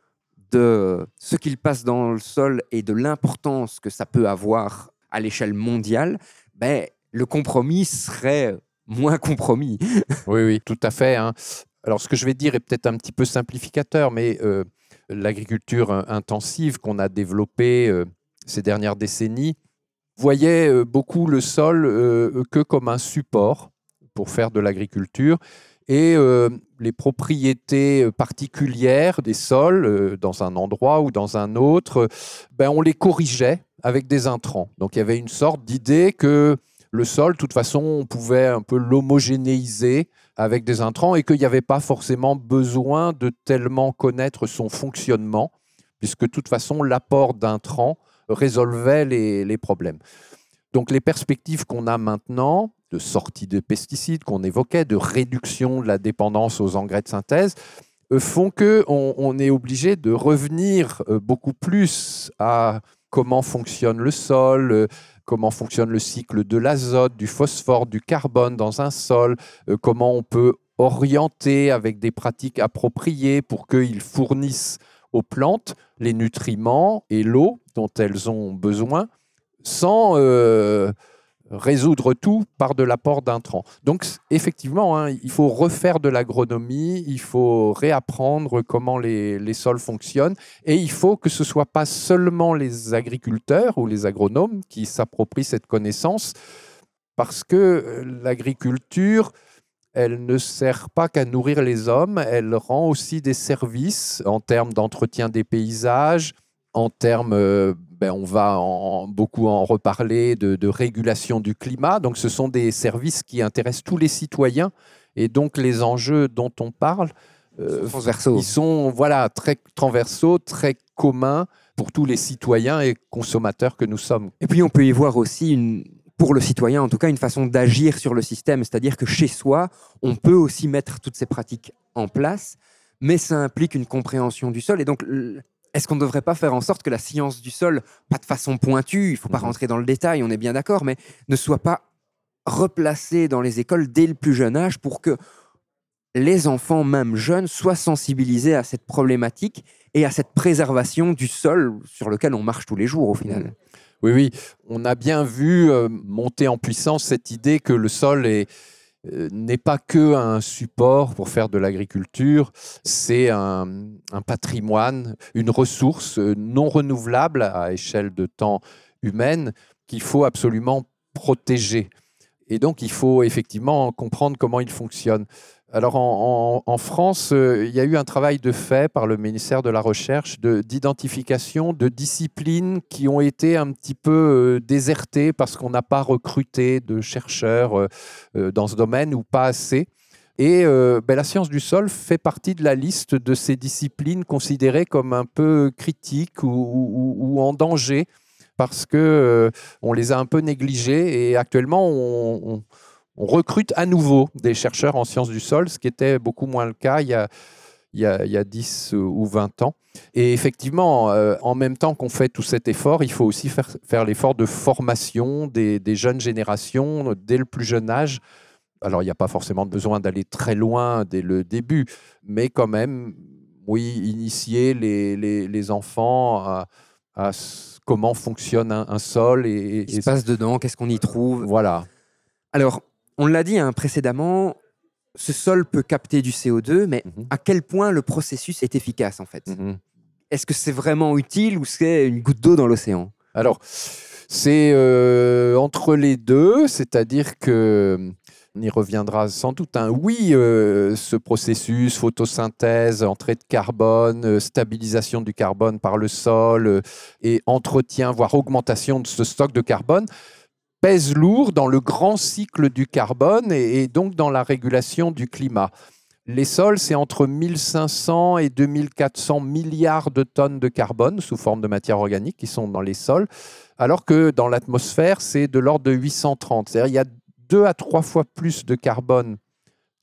de ce qu'il passe dans le sol et de l'importance que ça peut avoir à l'échelle mondiale, ben, le compromis serait moins compromis. oui, oui, tout à fait. Hein. Alors, ce que je vais dire est peut-être un petit peu simplificateur, mais euh, l'agriculture intensive qu'on a développée euh, ces dernières décennies voyait euh, beaucoup le sol que comme un support pour faire de l'agriculture et les propriétés particulières des sols dans un endroit ou dans un autre, ben, on les corrigeait avec des intrants. Donc il y avait une sorte d'idée que le sol, de toute façon, on pouvait un peu l'homogénéiser avec des intrants et qu'il n'y avait pas forcément besoin de tellement connaître son fonctionnement, puisque de toute façon, l'apport d'intrants résolvait les, problèmes. Donc les perspectives qu'on a maintenant, de sortie de pesticides qu'on évoquait, de réduction de la dépendance aux engrais de synthèse, euh, font qu'on on est obligé de revenir euh, beaucoup plus à comment fonctionne le sol, euh, comment fonctionne le cycle de l'azote, du phosphore, du carbone dans un sol, comment on peut orienter avec des pratiques appropriées pour qu'ils fournissent aux plantes les nutriments et l'eau dont elles ont besoin sans... Euh, résoudre tout par de l'apport d'intrants. Donc effectivement, hein, il faut refaire de l'agronomie, il faut réapprendre comment les, les, sols fonctionnent, et il faut que ce ne soit pas seulement les agriculteurs ou les agronomes qui s'approprient cette connaissance, parce que euh, l'agriculture, elle ne sert pas qu'à nourrir les hommes, elle rend aussi des services en termes d'entretien des paysages, en termes, euh, ben, on va beaucoup en reparler, de, régulation du climat. Donc ce sont des services qui intéressent tous les citoyens. Et donc les enjeux dont on parle, euh, ils sont voilà, très transversaux, très communs pour tous les citoyens et consommateurs que nous sommes. Et puis on peut y voir aussi une, pour le citoyen, en tout cas, une façon d'agir sur le système. C'est-à-dire que chez soi, on peut aussi mettre toutes ces pratiques en place, mais ça implique une compréhension du sol. Et donc, est-ce qu'on ne devrait pas faire en sorte que la science du sol, pas de façon pointue, il ne faut pas mhm. rentrer dans le détail, on est bien d'accord, mais ne soit pas replacée dans les écoles dès le plus jeune âge pour que les enfants, même jeunes, soient sensibilisés à cette problématique et à cette préservation du sol sur lequel on marche tous les jours au final. Oui, oui, on a bien vu euh, monter en puissance cette idée que le sol est, n'est pas que un support pour faire de l'agriculture, c'est un, patrimoine, une ressource euh, non renouvelable à échelle de temps humaine qu'il faut absolument protéger. Et donc, il faut effectivement comprendre comment il fonctionne. Alors en, France, euh, il y a eu un travail de fait par le ministère de la Recherche d'identification de, disciplines qui ont été un petit peu euh, désertées parce qu'on n'a pas recruté de chercheurs euh, dans ce domaine ou pas assez. Et ben, la science du sol fait partie de la liste de ces disciplines considérées comme un peu critiques ou, en danger parce que on les a un peu négligées et actuellement on on recrute à nouveau des chercheurs en sciences du sol, ce qui était beaucoup moins le cas il y a, il y 10 ou 20 ans. Et effectivement, euh, en même temps qu'on fait tout cet effort, il faut aussi faire, faire l'effort de formation des, jeunes générations dès le plus jeune âge. Alors, il n'y a pas forcément besoin d'aller très loin dès le début, mais quand même, oui, initier les, enfants à, comment fonctionne un, sol. Et, Qu'est-ce qui se passe dedans Qu'est-ce qu'on y trouve? Voilà. Alors, on l'a dit hein, précédemment, ce sol peut capter du CO2, mais mhm. à quel point le processus est efficace en fait? Mhm. Est-ce que c'est vraiment utile ou c'est une goutte d'eau dans l'océan? Alors, c'est euh, entre les deux, c'est-à-dire que on y reviendra sans doute. un hein. Oui, euh, ce processus, photosynthèse, entrée de carbone, euh, stabilisation du carbone par le sol et entretien, voire augmentation de ce stock de carbone, pèse lourd dans le grand cycle du carbone et, donc dans la régulation du climat. Les sols, c'est entre 1500 et 2400 milliards de tonnes de carbone sous forme de matière organique qui sont dans les sols, alors que dans l'atmosphère, c'est de l'ordre de 830. C'est-à-dire il y a deux à trois fois plus de carbone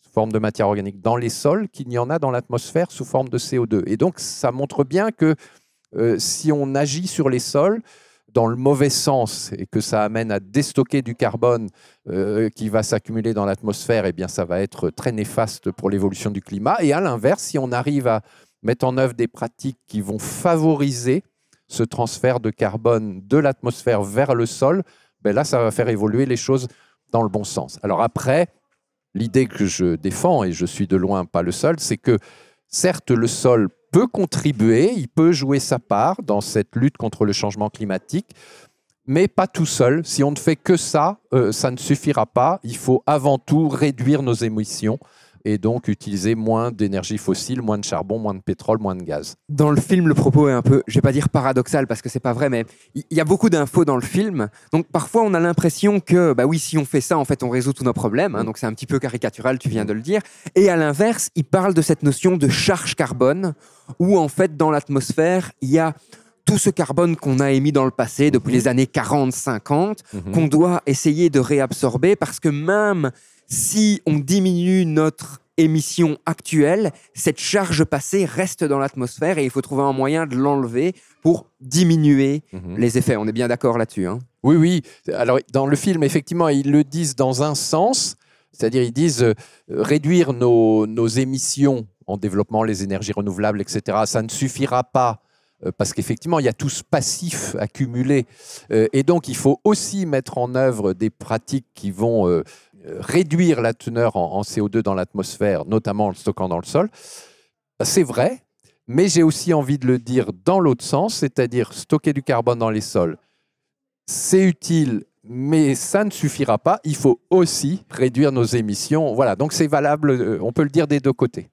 sous forme de matière organique dans les sols qu'il n'y en a dans l'atmosphère sous forme de CO2. Et donc, ça montre bien que euh, si on agit sur les sols, dans le mauvais sens et que ça amène à déstocker du carbone euh, qui va s'accumuler dans l'atmosphère, eh bien ça va être très néfaste pour l'évolution du climat. Et à l'inverse, si on arrive à mettre en œuvre des pratiques qui vont favoriser ce transfert de carbone de l'atmosphère vers le sol, ben là, ça va faire évoluer les choses dans le bon sens. Alors après, l'idée que je défends, et je suis de loin pas le seul, c'est que certes, le sol peut contribuer, il peut jouer sa part dans cette lutte contre le changement climatique, mais pas tout seul. Si on ne fait que ça, euh, ça ne suffira pas. Il faut avant tout réduire nos émissions et donc utiliser moins d'énergie fossile, moins de charbon, moins de pétrole, moins de gaz. Dans le film, le propos est un peu, je vais pas dire paradoxal parce que c'est pas vrai, mais il y a beaucoup d'infos dans le film. Donc parfois, on a l'impression que, bah oui, si on fait ça, en fait, on résout tous nos problèmes. Hein. donc c'est un petit peu caricatural, tu viens de le dire. Et à l'inverse, il parle de cette notion de charge carbone, où en fait, dans l'atmosphère, il y a tout ce carbone qu'on a émis dans le passé depuis les années 40-50, mhm. qu'on doit essayer de réabsorber parce que même si on diminue notre émission actuelle, cette charge passée reste dans l'atmosphère et il faut trouver un moyen de l'enlever pour diminuer mhm. les effets. On est bien d'accord là-dessus. Hein oui, oui. Alors, dans le film, effectivement, ils le disent dans un sens, c'est-à-dire ils disent euh, réduire nos, nos, émissions en développant les énergies renouvelables, etc. Ça ne suffira pas euh, parce qu'effectivement, il y a tout ce passif accumulé. Euh, et donc, il faut aussi mettre en œuvre des pratiques qui vont euh, réduire la teneur en, en CO2 dans l'atmosphère, notamment en le stockant dans le sol. C'est vrai, mais j'ai aussi envie de le dire dans l'autre sens, c'est-à-dire stocker du carbone dans les sols. C'est utile, mais ça ne suffira pas. Il faut aussi réduire nos émissions. Voilà, donc c'est valable, euh, on peut le dire des deux côtés.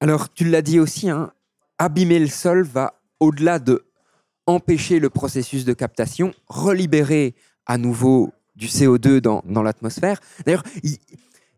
Alors, tu l'as dit aussi, hein, abîmer le sol va au-delà de empêcher le processus de captation, relibérer à nouveau du CO2 dans, dans l'atmosphère. D'ailleurs, il,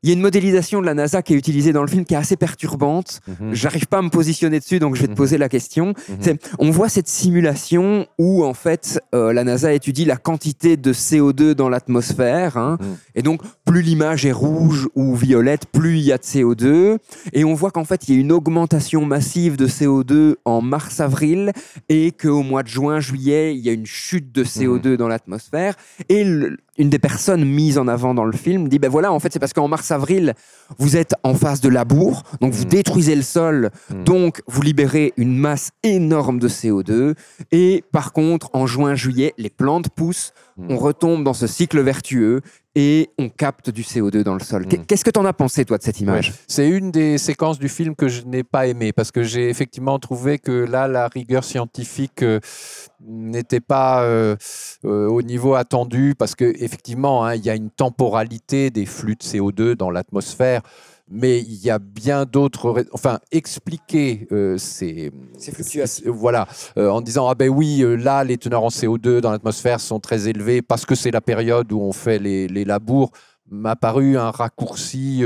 il y a une modélisation de la NASA qui est utilisée dans le film qui est assez perturbante. Mhm. J'arrive pas à me positionner dessus, donc je vais te Mhm. poser la question. Mhm. On voit cette simulation où en fait euh, la NASA étudie la quantité de CO2 dans l'atmosphère, hein. Mhm. et donc plus l'image est rouge ou violette, plus il y a de CO2. Et on voit qu'en fait il y a une augmentation massive de CO2 en mars-avril, et qu'au mois de juin-juillet il y a une chute de CO2 dans l'atmosphère. Et le- une des personnes mises en avant dans le film dit ben voilà en fait c'est parce qu'en mars-avril vous êtes en phase de labour, donc vous Mhm. détruisez le sol, Mhm. donc vous libérez une masse énorme de CO2. Et par contre, en juin-juillet, les plantes poussent, Mhm. on retombe dans ce cycle vertueux et on capte du CO2 dans le sol. Mhm. Qu'est-ce que tu en as pensé, toi, de cette image C'est une des séquences du film que je n'ai pas aimé parce que j'ai effectivement trouvé que là, la rigueur scientifique euh, n'était pas euh, euh, au niveau attendu parce que effectivement, hein, il y a une temporalité des flux de CO2 dans l'atmosphère. Mais il y a bien d'autres. Enfin, expliquer euh, ces, fluctuations. Voilà, euh, en disant ah ben oui, euh, là les teneurs en CO2 dans l'atmosphère sont très élevées parce que c'est la période où on fait les, les labours m'a paru un raccourci,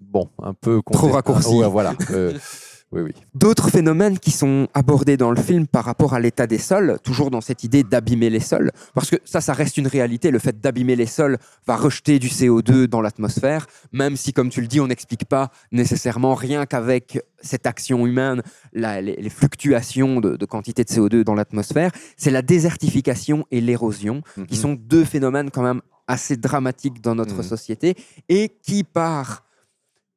bon, un peu Trop raccourci. Ouais, voilà. oui, oui. D'autres phénomènes qui sont abordés dans le film par rapport à l'état des sols, toujours dans cette idée d'abîmer les sols, parce que ça, ça reste une réalité. Le fait d'abîmer les sols va rejeter du CO2 dans l'atmosphère, même si, comme tu le dis, on n'explique pas nécessairement rien qu'avec cette action humaine, la- les, les fluctuations de, de quantité de CO2 dans l'atmosphère. C'est la désertification et l'érosion, qui Mhm. sont deux phénomènes quand même assez dramatiques dans notre Mhm. société et qui, par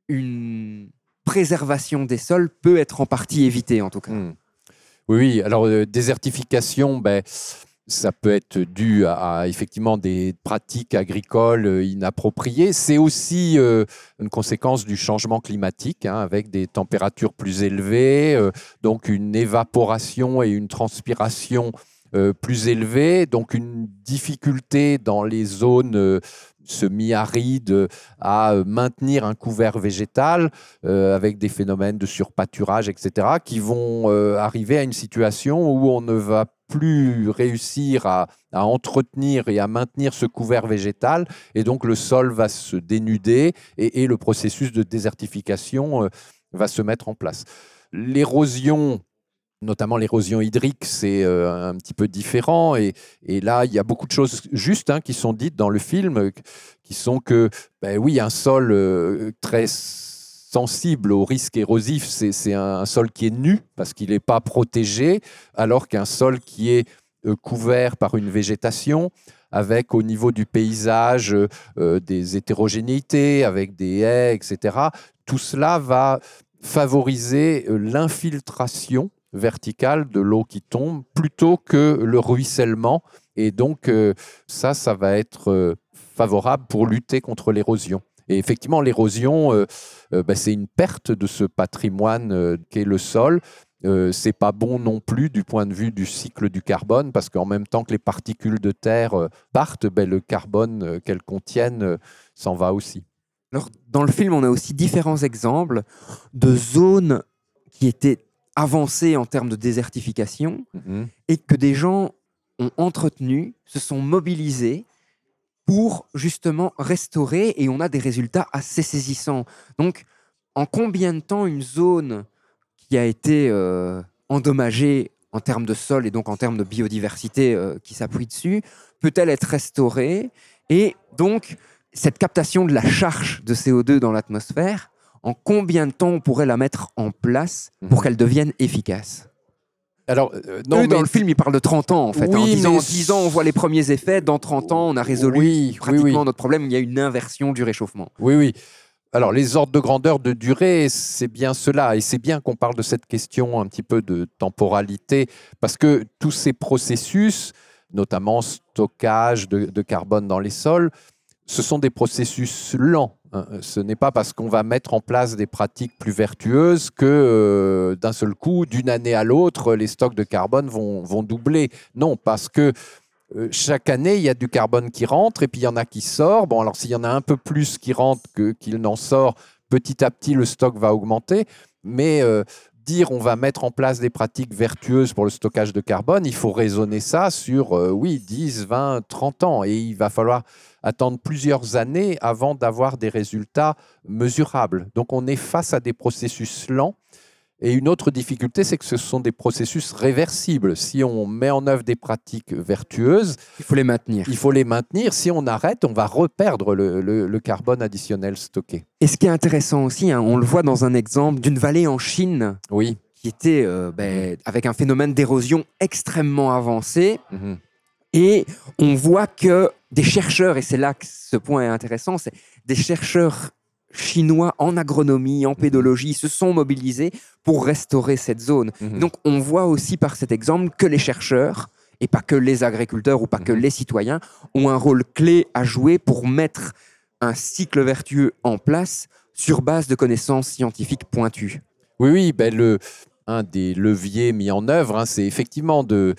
une préservation des sols, peut être en partie évitée en tout cas. Hmm. Oui. Alors, euh, désertification, ben, ça peut être dû à, effectivement des pratiques agricoles euh, inappropriées. C'est aussi euh, une conséquence du changement climatique, hein, avec des températures plus élevées, donc une évaporation et une transpiration plus élevées, donc une difficulté dans les zones semi-arides euh, à euh, maintenir un couvert végétal euh, avec des phénomènes de surpâturage, etc., qui vont euh, arriver à une situation où on ne va plus réussir à, à entretenir et à maintenir ce couvert végétal, et donc le sol va se dénuder et, le processus de désertification va se mettre en place. L'érosion notamment l'érosion hydrique, c'est euh, un petit peu différent. Et, là, il y a beaucoup de choses justes hein, qui sont dites dans le film, euh, qui sont que, ben oui, un sol euh, très sensible au risque érosif, c'est un, sol qui est nu parce qu'il n'est pas protégé, alors qu'un sol qui est couvert par une végétation, avec au niveau du paysage des hétérogénéités, avec des haies, etc. Tout cela va favoriser l'infiltration verticale de l'eau qui tombe plutôt que le ruissellement. Et donc, euh, ça, ça va être euh, favorable pour lutter contre l'érosion. Et effectivement, l'érosion, euh, bah, c'est une perte de ce patrimoine qu'est le sol. C'est pas bon non plus du point de vue du cycle du carbone, parce qu'en même temps que les particules de terre partent, ben, le carbone qu'elles contiennent s'en va aussi. Alors, dans le film, on a aussi différents exemples de zones qui étaient avancées en termes de désertification mmh. et que des gens ont entretenu, se sont mobilisés pour justement restaurer et on a des résultats assez saisissants. Donc, en combien de temps une zone qui a été euh, endommagée en termes de sol et donc en termes de biodiversité euh, qui s'appuie dessus peut-elle être restaurée Et donc, cette captation de la charge de CO2 dans l'atmosphère, en combien de temps on pourrait la mettre en place pour mmh. qu'elle devienne efficace? Alors, euh, non, Eux, mais dans le film, ils parlent de 30 ans, en fait. Oui, en, disant, mais... en 10 ans, on voit les premiers effets. Dans 30 ans, on a résolu oui, pratiquement oui, oui. notre problème. Il y a une inversion du réchauffement. Oui, oui. Alors, les ordres de grandeur de durée, c'est bien cela. Et c'est bien qu'on parle de cette question un petit peu de temporalité, parce que tous ces processus, notamment stockage de, de carbone dans les sols, ce sont des processus lents. Hein. Ce n'est pas parce qu'on va mettre en place des pratiques plus vertueuses que euh, d'un seul coup, d'une année à l'autre, les stocks de carbone vont, vont doubler. Non, parce que euh, chaque année, il y a du carbone qui rentre et puis il y en a qui sort. Bon, alors s'il y en a un peu plus qui rentre qu'il n'en sort, petit à petit, le stock va augmenter. Mais euh, dire on va mettre en place des pratiques vertueuses pour le stockage de carbone, il faut raisonner ça sur, euh, oui, 10, 20, 30 ans. Et il va falloir attendre plusieurs années avant d'avoir des résultats mesurables. Donc on est face à des processus lents. Et une autre difficulté, c'est que ce sont des processus réversibles. Si on met en œuvre des pratiques vertueuses, Il faut les maintenir. il faut les maintenir. Si on arrête, on va reperdre le, le- le carbone additionnel stocké. Et ce qui est intéressant aussi, hein, on le voit dans un exemple d'une vallée en Chine Oui. qui était euh, ben, avec un phénomène d'érosion extrêmement avancé. Mhm. Et on voit que des chercheurs, et c'est là que ce point est intéressant, c'est des chercheurs chinois en agronomie, en pédologie, se sont mobilisés pour restaurer cette zone. Mhm. Donc on voit aussi par cet exemple que les chercheurs, et pas que les agriculteurs ou pas que Mhm. les citoyens, ont un rôle clé à jouer pour mettre un cycle vertueux en place sur base de connaissances scientifiques pointues. Oui, oui, ben le, un des leviers mis en œuvre, hein, c'est effectivement de,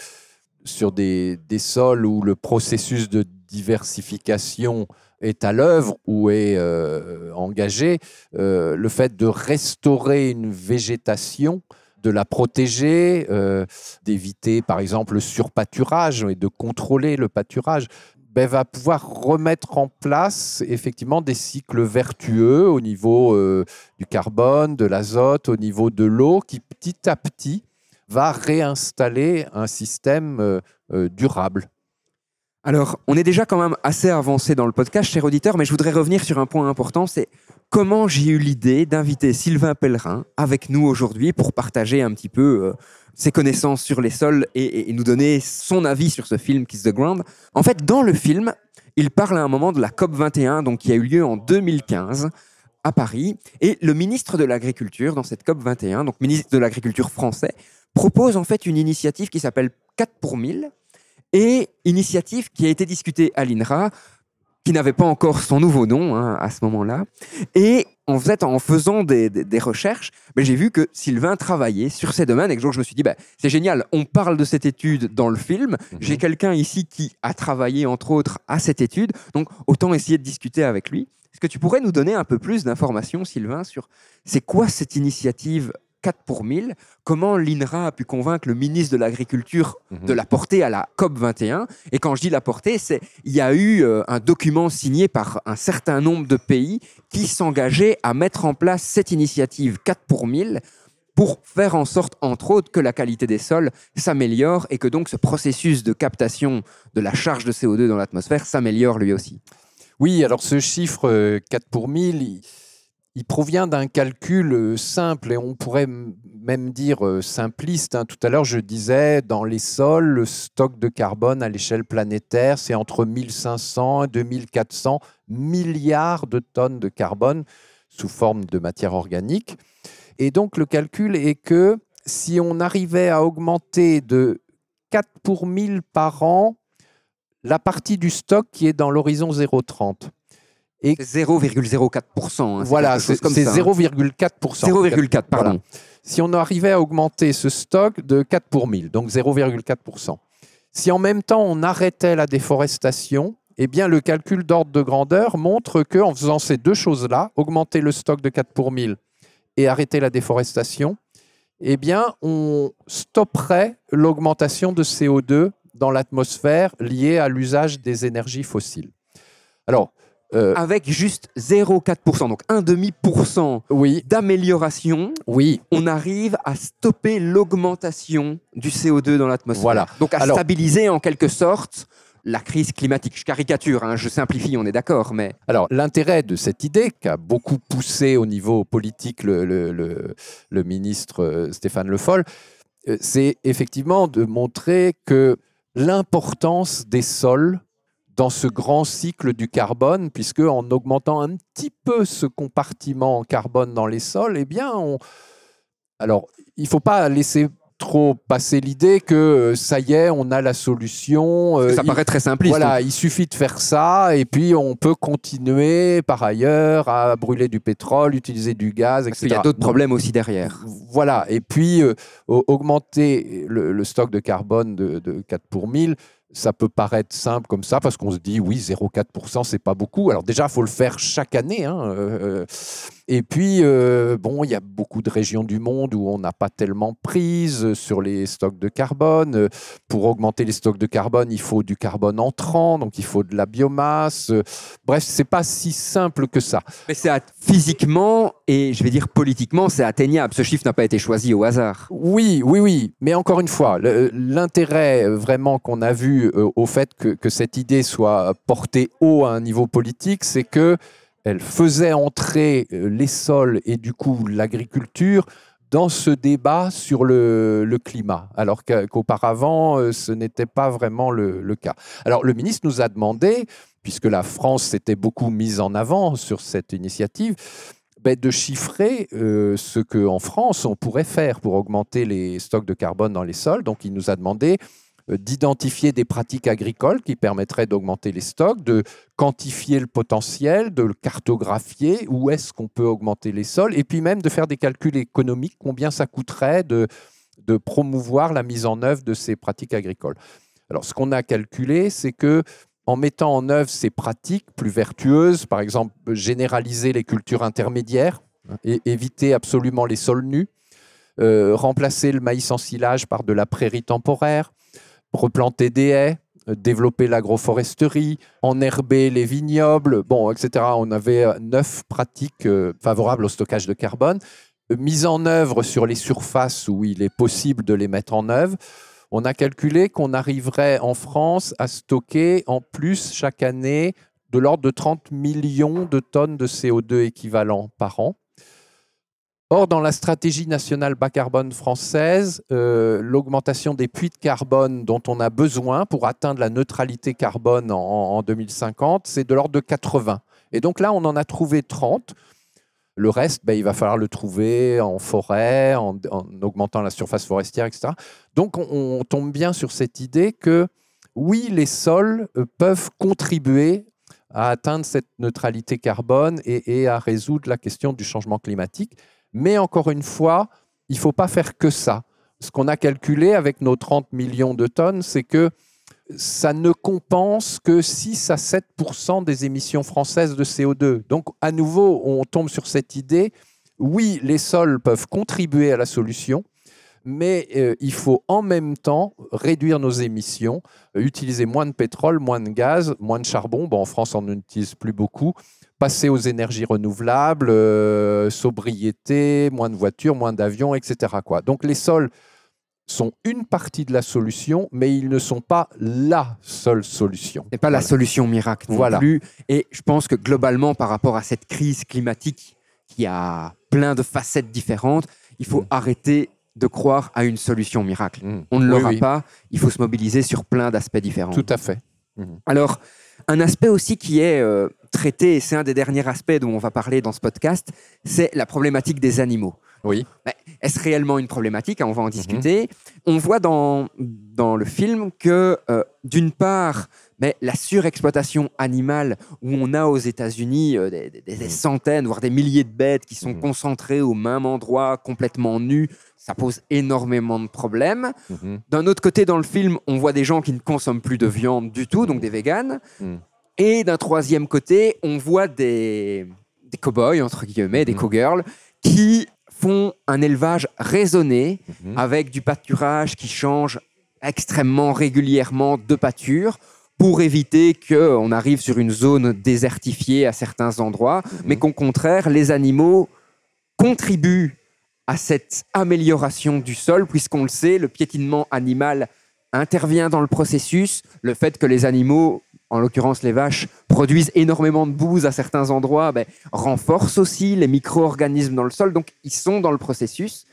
sur des, des sols où le processus de diversification est à l'œuvre ou est euh, engagé, euh, le fait de restaurer une végétation, de la protéger, euh, d'éviter par exemple le surpâturage et de contrôler le pâturage, ben, va pouvoir remettre en place effectivement des cycles vertueux au niveau du carbone, de l'azote, au niveau de l'eau, qui petit à petit va réinstaller un système durable. Alors, on est déjà quand même assez avancé dans le podcast, cher auditeur, mais je voudrais revenir sur un point important, c'est comment j'ai eu l'idée d'inviter Sylvain Pellerin avec nous aujourd'hui pour partager un petit peu euh, ses connaissances sur les sols et, et- nous donner son avis sur ce film Kiss the Ground. En fait, dans le film, il parle à un moment de la COP 21, donc qui a eu lieu en 2015 à Paris, et le ministre de l'Agriculture dans cette COP 21, donc ministre de l'Agriculture français, propose en fait une initiative qui s'appelle 4 pour 1000 et initiative qui a été discutée à l'INRA, qui n'avait pas encore son nouveau nom hein, à ce moment-là. Et en, fait, en faisant des, des- des recherches, ben, j'ai vu que Sylvain travaillait sur ces domaines et que donc je me suis dit, ben, c'est génial, on parle de cette étude dans le film. J'ai quelqu'un ici qui a travaillé, entre autres, à cette étude, donc autant essayer de discuter avec lui. Est-ce que tu pourrais nous donner un peu plus d'informations, Sylvain, sur c'est quoi cette initiative 4 pour 1000 Comment l'INRA a pu convaincre le ministre de l'Agriculture de la porter à la COP 21 Et quand je dis la porter, c'est il y a eu euh, un document signé par un certain nombre de pays qui s'engageaient à mettre en place cette initiative 4 pour 1000 pour faire en sorte, entre autres, que la qualité des sols s'améliore et que donc ce processus de captation de la charge de CO2 dans l'atmosphère s'améliore lui aussi. Oui, alors ce chiffre euh, 4 pour 1000, il, il provient d'un calcul euh, simple et on pourrait même dire euh, simpliste. hein. Tout à l'heure, je disais, dans les sols, le stock de carbone à l'échelle planétaire, c'est entre 1500 et 2400 milliards de tonnes de carbone sous forme de matière organique. Et donc, le calcul est que si on arrivait à augmenter de 4 pour 1000 par an la partie du stock qui est dans l'horizon 0,30. Et C'est 0,04%. hein, voilà, c'est comme c'est ça, hein. 0,4%. 0,4, pardon. Si on arrivait à augmenter ce stock de 4 pour 1000, donc 0,4%, si en même temps on arrêtait la déforestation, eh bien le calcul d'ordre de grandeur montre qu'en faisant ces deux choses-là, augmenter le stock de 4 pour 1000 et arrêter la déforestation, eh bien on stopperait l'augmentation de CO2 dans l'atmosphère liée à l'usage des énergies fossiles. Alors, euh, Avec juste 0,4%, donc un demi pour cent oui, d'amélioration, oui, on arrive à stopper l'augmentation du CO2 dans l'atmosphère. Voilà. Donc à Alors- stabiliser en quelque sorte la crise climatique. Je caricature, hein, je simplifie, on est d'accord, mais Alors, l'intérêt de cette idée qu'a beaucoup poussé au niveau politique le, le- le- le ministre euh, Stéphane Le Foll, euh, c'est effectivement de montrer que l'importance des sols dans ce grand cycle du carbone, puisque en augmentant un petit peu ce compartiment en carbone dans les sols, eh bien, on... alors il faut pas laisser trop passer l'idée que euh, ça y est, on a la solution. euh, Ça il- paraît très simpliste. Voilà, il suffit de faire ça et puis on peut continuer par ailleurs à brûler du pétrole, utiliser du gaz, Parce etc. qu'il y a d'autres problèmes aussi derrière. Voilà, et puis euh, au- augmenter le, le stock de carbone de, de 4 pour 1000, ça peut paraître simple comme ça parce qu'on se dit oui, 0,4%, c'est pas beaucoup. Alors déjà, il faut le faire chaque année. hein, euh, et puis, euh, bon, il y a beaucoup de régions du monde où on n'a pas tellement prise sur les stocks de carbone. Pour augmenter les stocks de carbone, il faut du carbone entrant, donc il faut de la biomasse. Bref, c'est pas si simple que ça. Mais c'est physiquement et je vais dire politiquement, c'est atteignable. Ce chiffre n'a pas été choisi au hasard. Oui, oui, oui. Mais encore une fois, l'intérêt vraiment qu'on a vu euh, au fait que, que cette idée soit portée haut à un niveau politique, c'est que elle faisait entrer euh, les sols et du coup l'agriculture dans ce débat sur le, climat, alors qu'auparavant, euh, ce n'était pas vraiment le, cas. Alors le ministre nous a demandé, puisque la France s'était beaucoup mise en avant sur cette initiative, ben, de chiffrer euh, ce qu'en France, on pourrait faire pour augmenter les stocks de carbone dans les sols. Donc, il nous a demandé d'identifier des pratiques agricoles qui permettraient d'augmenter les stocks, de quantifier le potentiel, de le cartographier, où est-ce qu'on peut augmenter les sols, et puis même de faire des calculs économiques, combien ça coûterait de, promouvoir la mise en œuvre de ces pratiques agricoles. Alors, ce qu'on a calculé, c'est que en mettant en œuvre ces pratiques plus vertueuses, par exemple généraliser les cultures intermédiaires et éviter absolument les sols nus, euh, remplacer le maïs en silage par de la prairie temporaire, replanter des haies, euh, développer l'agroforesterie, enherber les vignobles, bon, etc. On avait euh, neuf pratiques euh, favorables au stockage de carbone, mise en œuvre sur les surfaces où il est possible de les mettre en œuvre. On a calculé qu'on arriverait en France à stocker en plus chaque année de l'ordre de 30 millions de tonnes de CO2 équivalent par an. Or, dans la stratégie nationale bas carbone française, euh, l'augmentation des puits de carbone dont on a besoin pour atteindre la neutralité carbone en, en 2050, c'est de l'ordre de 80. Et donc là, on en a trouvé 30. Le reste, ben, il va falloir le trouver en forêt, en, en augmentant la surface forestière, etc. Donc, on, tombe bien sur cette idée que oui, les sols euh, peuvent contribuer à atteindre cette neutralité carbone et à résoudre la question du changement climatique. Mais encore une fois, il ne faut pas faire que ça. Ce qu'on a calculé avec nos 30 millions de tonnes, c'est que ça ne compense que 6 à 7 des émissions françaises de CO2. Donc, à nouveau, on tombe sur cette idée, oui, les sols peuvent contribuer à la solution, mais euh, il faut en même temps réduire nos émissions, utiliser moins de pétrole, moins de gaz, moins de charbon. Bon, en France, on n'utilise plus beaucoup. Passer aux énergies renouvelables, euh, sobriété, moins de voitures, moins d'avions, etc. Quoi. Donc les sols sont une partie de la solution, mais ils ne sont pas la seule solution. C'est pas la solution miracle non Voilà. plus. Et je pense que globalement, par rapport à cette crise climatique qui a plein de facettes différentes, il faut Mm. arrêter de croire à une solution miracle. Mm. On ne l'aura oui. pas. Il faut se mobiliser sur plein d'aspects différents. Tout à fait. Alors, un aspect aussi qui est euh, traité, et c'est un des derniers aspects dont on va parler dans ce podcast, c'est la problématique des animaux. Oui. Est-ce réellement une problématique? On va en discuter. On voit dans, dans le film que, euh, d'une part, mais la surexploitation animale, où on a aux États-Unis euh, des, des- des centaines, voire des milliers de bêtes qui sont Mhm. concentrées au même endroit, complètement nues, ça pose énormément de problèmes. Mhm. D'un autre côté, dans le film, on voit des gens qui ne consomment plus de viande du tout, donc des véganes. Et d'un troisième côté, on voit des, des cow-boys, entre guillemets, des Mhm. cow-girls, qui font un élevage raisonné Mhm. avec du pâturage qui change extrêmement régulièrement de pâture pour éviter qu'on arrive sur une zone désertifiée à certains endroits, mais qu'au contraire, les animaux contribuent à cette amélioration du sol, puisqu'on le sait, le piétinement animal intervient dans le processus, le fait que les animaux, en l'occurrence les vaches, produisent énormément de bouse à certains endroits, ben, renforce aussi les micro-organismes dans le sol, donc ils sont dans le processus.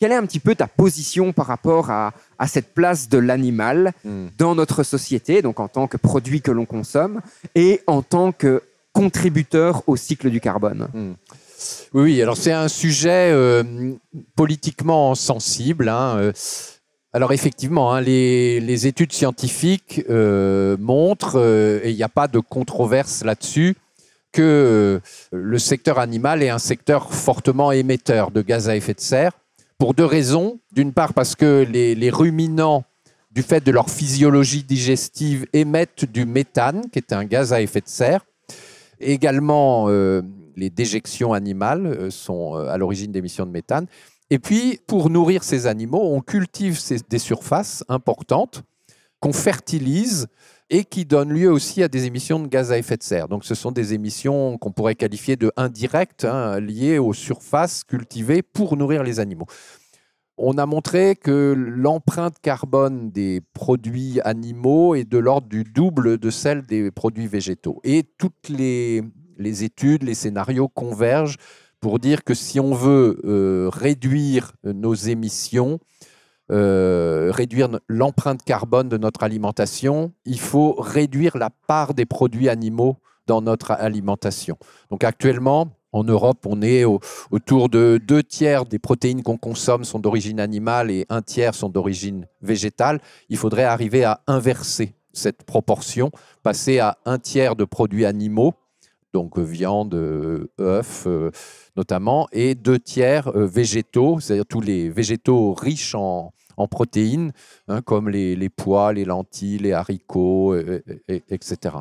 Quelle est un petit peu ta position par rapport à, à cette place de l'animal Hmm. dans notre société, donc en tant que produit que l'on consomme, et en tant que contributeur au cycle du carbone? Oui, oui, alors c'est un sujet euh, politiquement sensible. hein, euh. Alors effectivement, hein, les, études scientifiques euh, montrent, euh, et il n'y a pas de controverse là-dessus, que euh, le secteur animal est un secteur fortement émetteur de gaz à effet de serre, pour deux raisons. D'une part parce que les, ruminants, du fait de leur physiologie digestive, émettent du méthane, qui est un gaz à effet de serre. Également, les déjections animales sont à l'origine d'émissions de méthane. Et puis, pour nourrir ces animaux, on cultive des surfaces importantes qu'on fertilise et qui donnent lieu aussi à des émissions de gaz à effet de serre. Donc, ce sont des émissions qu'on pourrait qualifier de indirectes, hein, liées aux surfaces cultivées pour nourrir les animaux. On a montré que l'empreinte carbone des produits animaux est de l'ordre du double de celle des produits végétaux. Et toutes les études, les scénarios convergent pour dire que si on veut euh, réduire nos émissions, euh, réduire l'empreinte carbone de notre alimentation, il faut réduire la part des produits animaux dans notre alimentation. Donc actuellement, en Europe, on est au- autour de deux tiers des protéines qu'on consomme sont d'origine animale et un tiers sont d'origine végétale. Il faudrait arriver à inverser cette proportion, passer à un tiers de produits animaux, donc euh, viande, euh, œufs euh, notamment, et deux tiers végétaux, c'est-à-dire tous les végétaux riches en, protéines, hein, comme les, pois, les lentilles, les haricots, etc.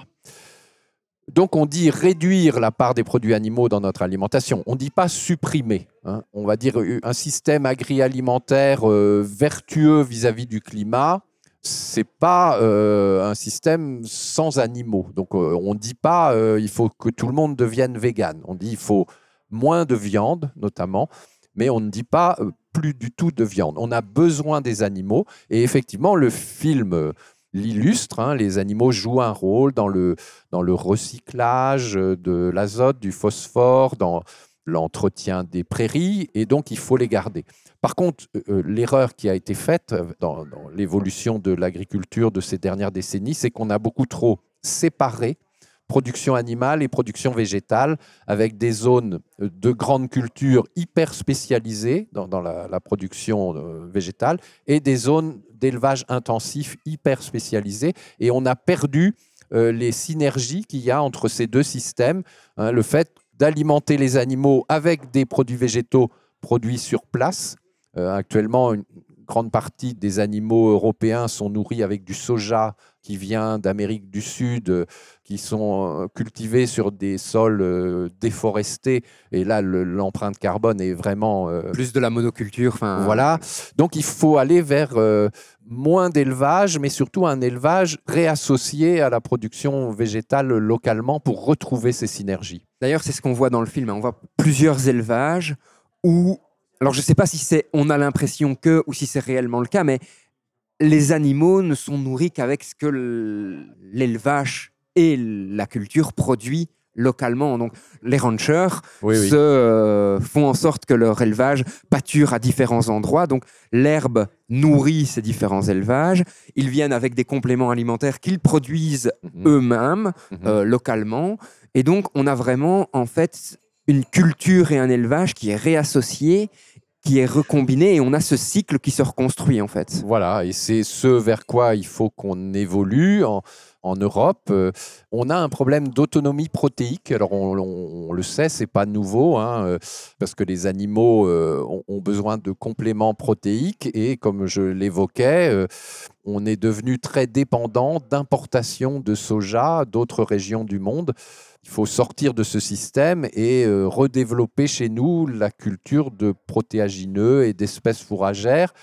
Donc on dit réduire la part des produits animaux dans notre alimentation. On ne dit pas supprimer. hein. On va dire un système agri-alimentaire vertueux vis-à-vis du climat. C'est pas euh, un système sans animaux. Donc euh, on ne dit pas euh, il faut que tout le monde devienne vegan. On dit il faut moins de viande notamment, mais on ne dit pas euh, plus du tout de viande. On a besoin des animaux et effectivement le film l'illustre. hein. les animaux jouent un rôle dans le dans le recyclage de l'azote, du phosphore, dans l'entretien des prairies, et donc il faut les garder. Par contre, euh, l'erreur qui a été faite dans, l'évolution de l'agriculture de ces dernières décennies, c'est qu'on a beaucoup trop séparé production animale et production végétale, avec des zones de grande culture hyper spécialisées dans, la, production euh, végétale et des zones d'élevage intensif hyper spécialisées. Et on a perdu euh, les synergies qu'il y a entre ces deux systèmes. hein, le fait d'alimenter les animaux avec des produits végétaux produits sur place. Euh, actuellement, une grande partie des animaux européens sont nourris avec du soja qui vient d'Amérique du Sud, euh, qui sont euh, cultivés sur des sols déforestés. Et là, le- l'empreinte carbone est vraiment Plus de la monoculture. enfin, voilà. Donc il faut aller vers moins d'élevage, mais surtout un élevage réassocié à la production végétale localement pour retrouver ces synergies. D'ailleurs, c'est ce qu'on voit dans le film. hein. On voit plusieurs élevages où, alors je ne sais pas si c'est, on a l'impression que, ou si c'est réellement le cas, mais les animaux ne sont nourris qu'avec ce que l'élevage et la culture produit localement. Donc, les ranchers se euh, font en sorte que leur élevage pâture à différents endroits. Donc, l'herbe nourrit ces différents élevages. Ils viennent avec des compléments alimentaires qu'ils produisent Mhm. eux-mêmes Mhm. euh, localement. Et donc, on a vraiment, en fait, une culture et un élevage qui est réassocié, qui est recombiné, et on a ce cycle qui se reconstruit, en fait. Voilà, et c'est ce vers quoi il faut qu'on évolue en, Europe. Euh, on a un problème d'autonomie protéique. Alors, on, le sait, c'est pas nouveau, hein, euh, parce que les animaux euh, ont, ont besoin de compléments protéiques, et comme je l'évoquais, on est devenu très dépendant d'importations de soja d'autres régions du monde. Il faut sortir de ce système et euh, redévelopper chez nous la culture de protéagineux et d'espèces fourragères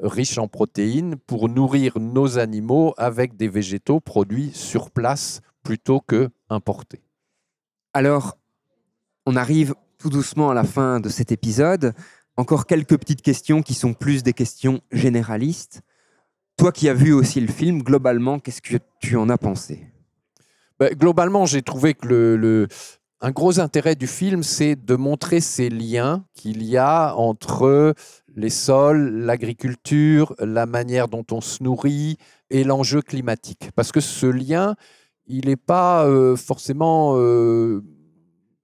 riches en protéines pour nourrir nos animaux avec des végétaux produits sur place plutôt que importés. Alors, on arrive tout doucement à la fin de cet épisode. Encore quelques petites questions qui sont plus des questions généralistes. Toi qui as vu aussi le film, globalement, qu'est-ce que tu en as pensé? Ben, globalement, j'ai trouvé que le, le- un gros intérêt du film, c'est de montrer ces liens qu'il y a entre les sols, l'agriculture, la manière dont on se nourrit et l'enjeu climatique. Parce que ce lien, il n'est pas euh, forcément euh,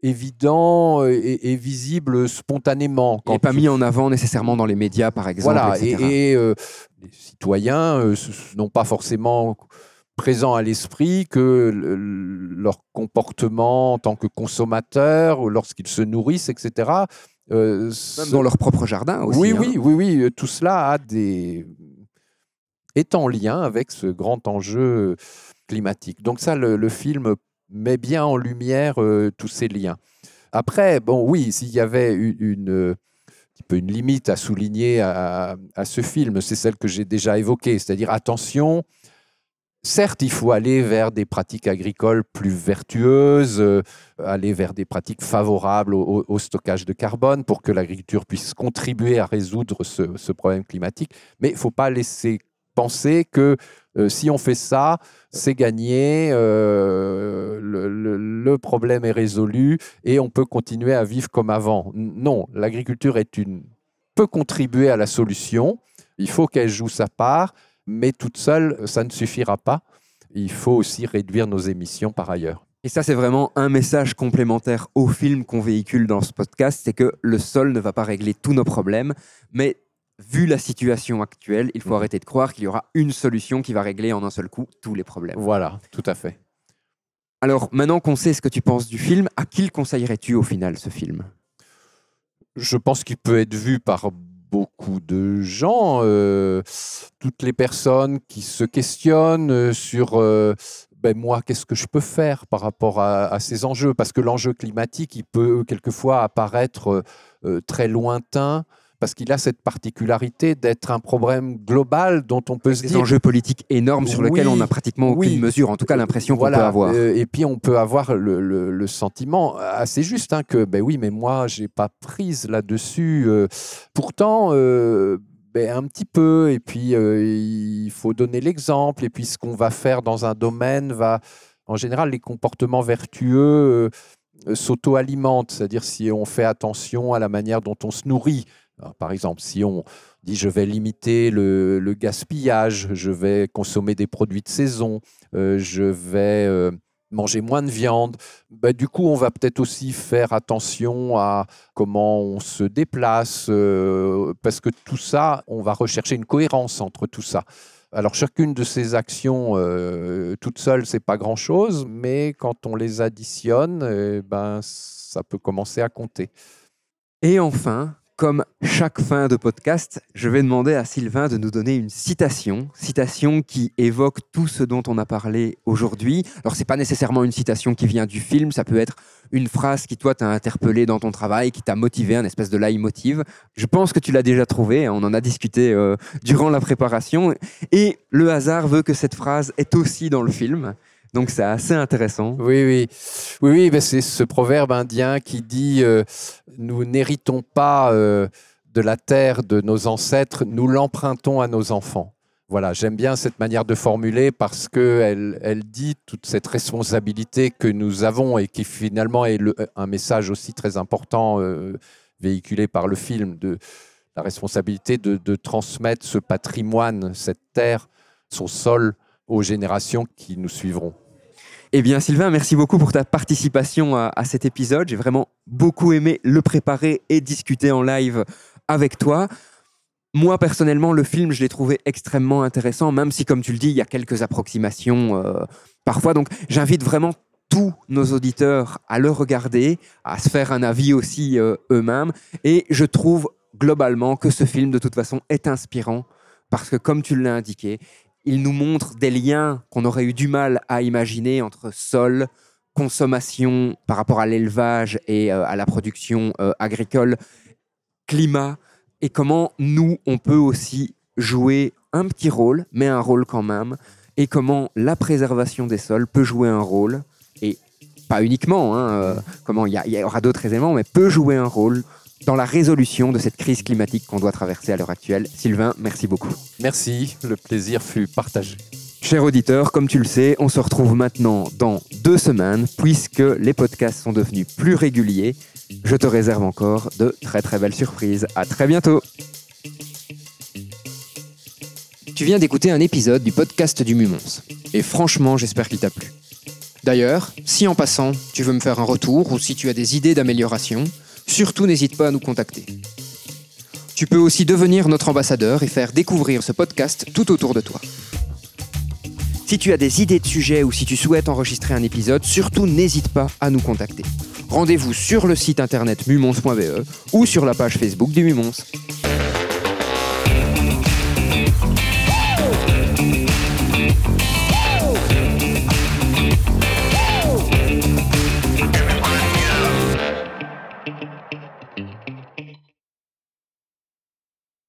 évident et, visible spontanément. il n'est pas mis en avant nécessairement dans les médias, par exemple. Voilà, et, euh, les citoyens n'ont pas forcément présent à l'esprit que leur comportement en tant que consommateur, lorsqu'ils se nourrissent, etc., euh, dans leur propre jardin aussi. Oui, hein. oui, oui, oui. Euh, tout cela a des... est en lien avec ce grand enjeu climatique. Donc ça, le, film met bien en lumière euh, tous ces liens. Après, bon, oui, s'il y avait une, une limite à souligner à ce film, c'est celle que j'ai déjà évoquée, c'est-à-dire attention, Certes, il faut aller vers des pratiques agricoles plus vertueuses, euh, aller vers des pratiques favorables au, stockage de carbone pour que l'agriculture puisse contribuer à résoudre ce, problème climatique. Mais il ne faut pas laisser penser que euh, si on fait ça, c'est gagné, euh, le, problème est résolu et on peut continuer à vivre comme avant. Non, l'agriculture peut contribuer à la solution. Il faut qu'elle joue sa part mais toute seule, ça ne suffira pas. Il faut aussi réduire nos émissions par ailleurs. Et ça, c'est vraiment un message complémentaire au film qu'on véhicule dans ce podcast, c'est que le sol ne va pas régler tous nos problèmes, mais vu la situation actuelle, il faut mhm. arrêter de croire qu'il y aura une solution qui va régler en un seul coup tous les problèmes. Voilà, tout à fait. Alors, maintenant qu'on sait ce que tu penses du film, à qui le conseillerais-tu au final, ce film? Je pense qu'il peut être vu par beaucoup de gens, euh, toutes les personnes qui se questionnent euh, sur euh, ben moi, qu'est-ce que je peux faire par rapport à, ces enjeux? Parce que l'enjeu climatique, il peut quelquefois apparaître très lointain parce qu'il a cette particularité d'être un problème global dont on peut se dire... Des enjeux politiques énormes sur lesquels on n'a pratiquement aucune mesure, en tout cas l'impression qu'on peut avoir. Euh, et puis on peut avoir le, sentiment assez juste hein, que, ben oui, mais moi, j'ai pas prise là-dessus. Euh. pourtant... Euh, ben, un petit peu, et puis il faut donner l'exemple, et puis ce qu'on va faire dans un domaine va, en général, les comportements vertueux s'auto-alimentent, c'est-à-dire si on fait attention à la manière dont on se nourrit, par exemple, si on dit je vais limiter le, gaspillage, je vais consommer des produits de saison, euh, je vais euh, manger moins de viande, bah, du coup, on va peut-être aussi faire attention à comment on se déplace, euh, parce que tout ça, on va rechercher une cohérence entre tout ça. Alors chacune de ces actions toute seule, c'est pas grand-chose, mais quand on les additionne, ben ça peut commencer à compter. Et enfin, comme chaque fin de podcast, je vais demander à Sylvain de nous donner une citation, citation qui évoque tout ce dont on a parlé aujourd'hui. Alors c'est pas nécessairement une citation qui vient du film, ça peut être une phrase qui toi t'a interpellé dans ton travail, qui t'a motivé, un espèce de leitmotiv. Je pense que tu l'as déjà trouvé, hein, on en a discuté euh, durant la préparation, et le hasard veut que cette phrase est aussi dans le film. Donc c'est assez intéressant. Oui, oui, oui, oui c'est ce proverbe indien qui dit euh, nous n'héritons pas euh, de la terre de nos ancêtres, nous l'empruntons à nos enfants. Voilà, j'aime bien cette manière de formuler parce qu'elle elle dit toute cette responsabilité que nous avons et qui finalement est un message aussi très important euh, véhiculé par le film de la responsabilité de transmettre ce patrimoine, cette terre, son sol aux générations qui nous suivront. Eh bien, Sylvain, merci beaucoup pour ta participation à, cet épisode. J'ai vraiment beaucoup aimé le préparer et discuter en live avec toi. Moi, personnellement, le film, je l'ai trouvé extrêmement intéressant, même si, comme tu le dis, il y a quelques approximations euh, parfois. Donc, j'invite vraiment tous nos auditeurs à le regarder, à se faire un avis aussi euh, eux-mêmes. Et je trouve globalement que ce film, de toute façon, est inspirant parce que, comme tu l'as indiqué, il nous montre des liens qu'on aurait eu du mal à imaginer entre sol, consommation par rapport à l'élevage et euh, à la production euh, agricole, climat, et comment nous, on peut aussi jouer un petit rôle, mais un rôle quand même, et comment la préservation des sols peut jouer un rôle, et pas uniquement, hein, euh, comment il y, y, aura d'autres éléments, mais peut jouer un rôle dans la résolution de cette crise climatique qu'on doit traverser à l'heure actuelle. Sylvain, merci beaucoup. Merci, le plaisir fut partagé. Cher auditeur, comme tu le sais, on se retrouve maintenant dans deux semaines, puisque les podcasts sont devenus plus réguliers. Je te réserve encore de très très belles surprises. À très bientôt. Tu viens d'écouter un épisode du podcast du Mumons. Et franchement, j'espère qu'il t'a plu. D'ailleurs, si en passant, tu veux me faire un retour ou si tu as des idées d'amélioration, surtout n'hésite pas à nous contacter. Tu peux aussi devenir notre ambassadeur et faire découvrir ce podcast tout autour de toi. Si tu as des idées de sujets ou si tu souhaites enregistrer un épisode, surtout n'hésite pas à nous contacter. Rendez-vous sur le site internet mumons.be ou sur la page Facebook du Mumons.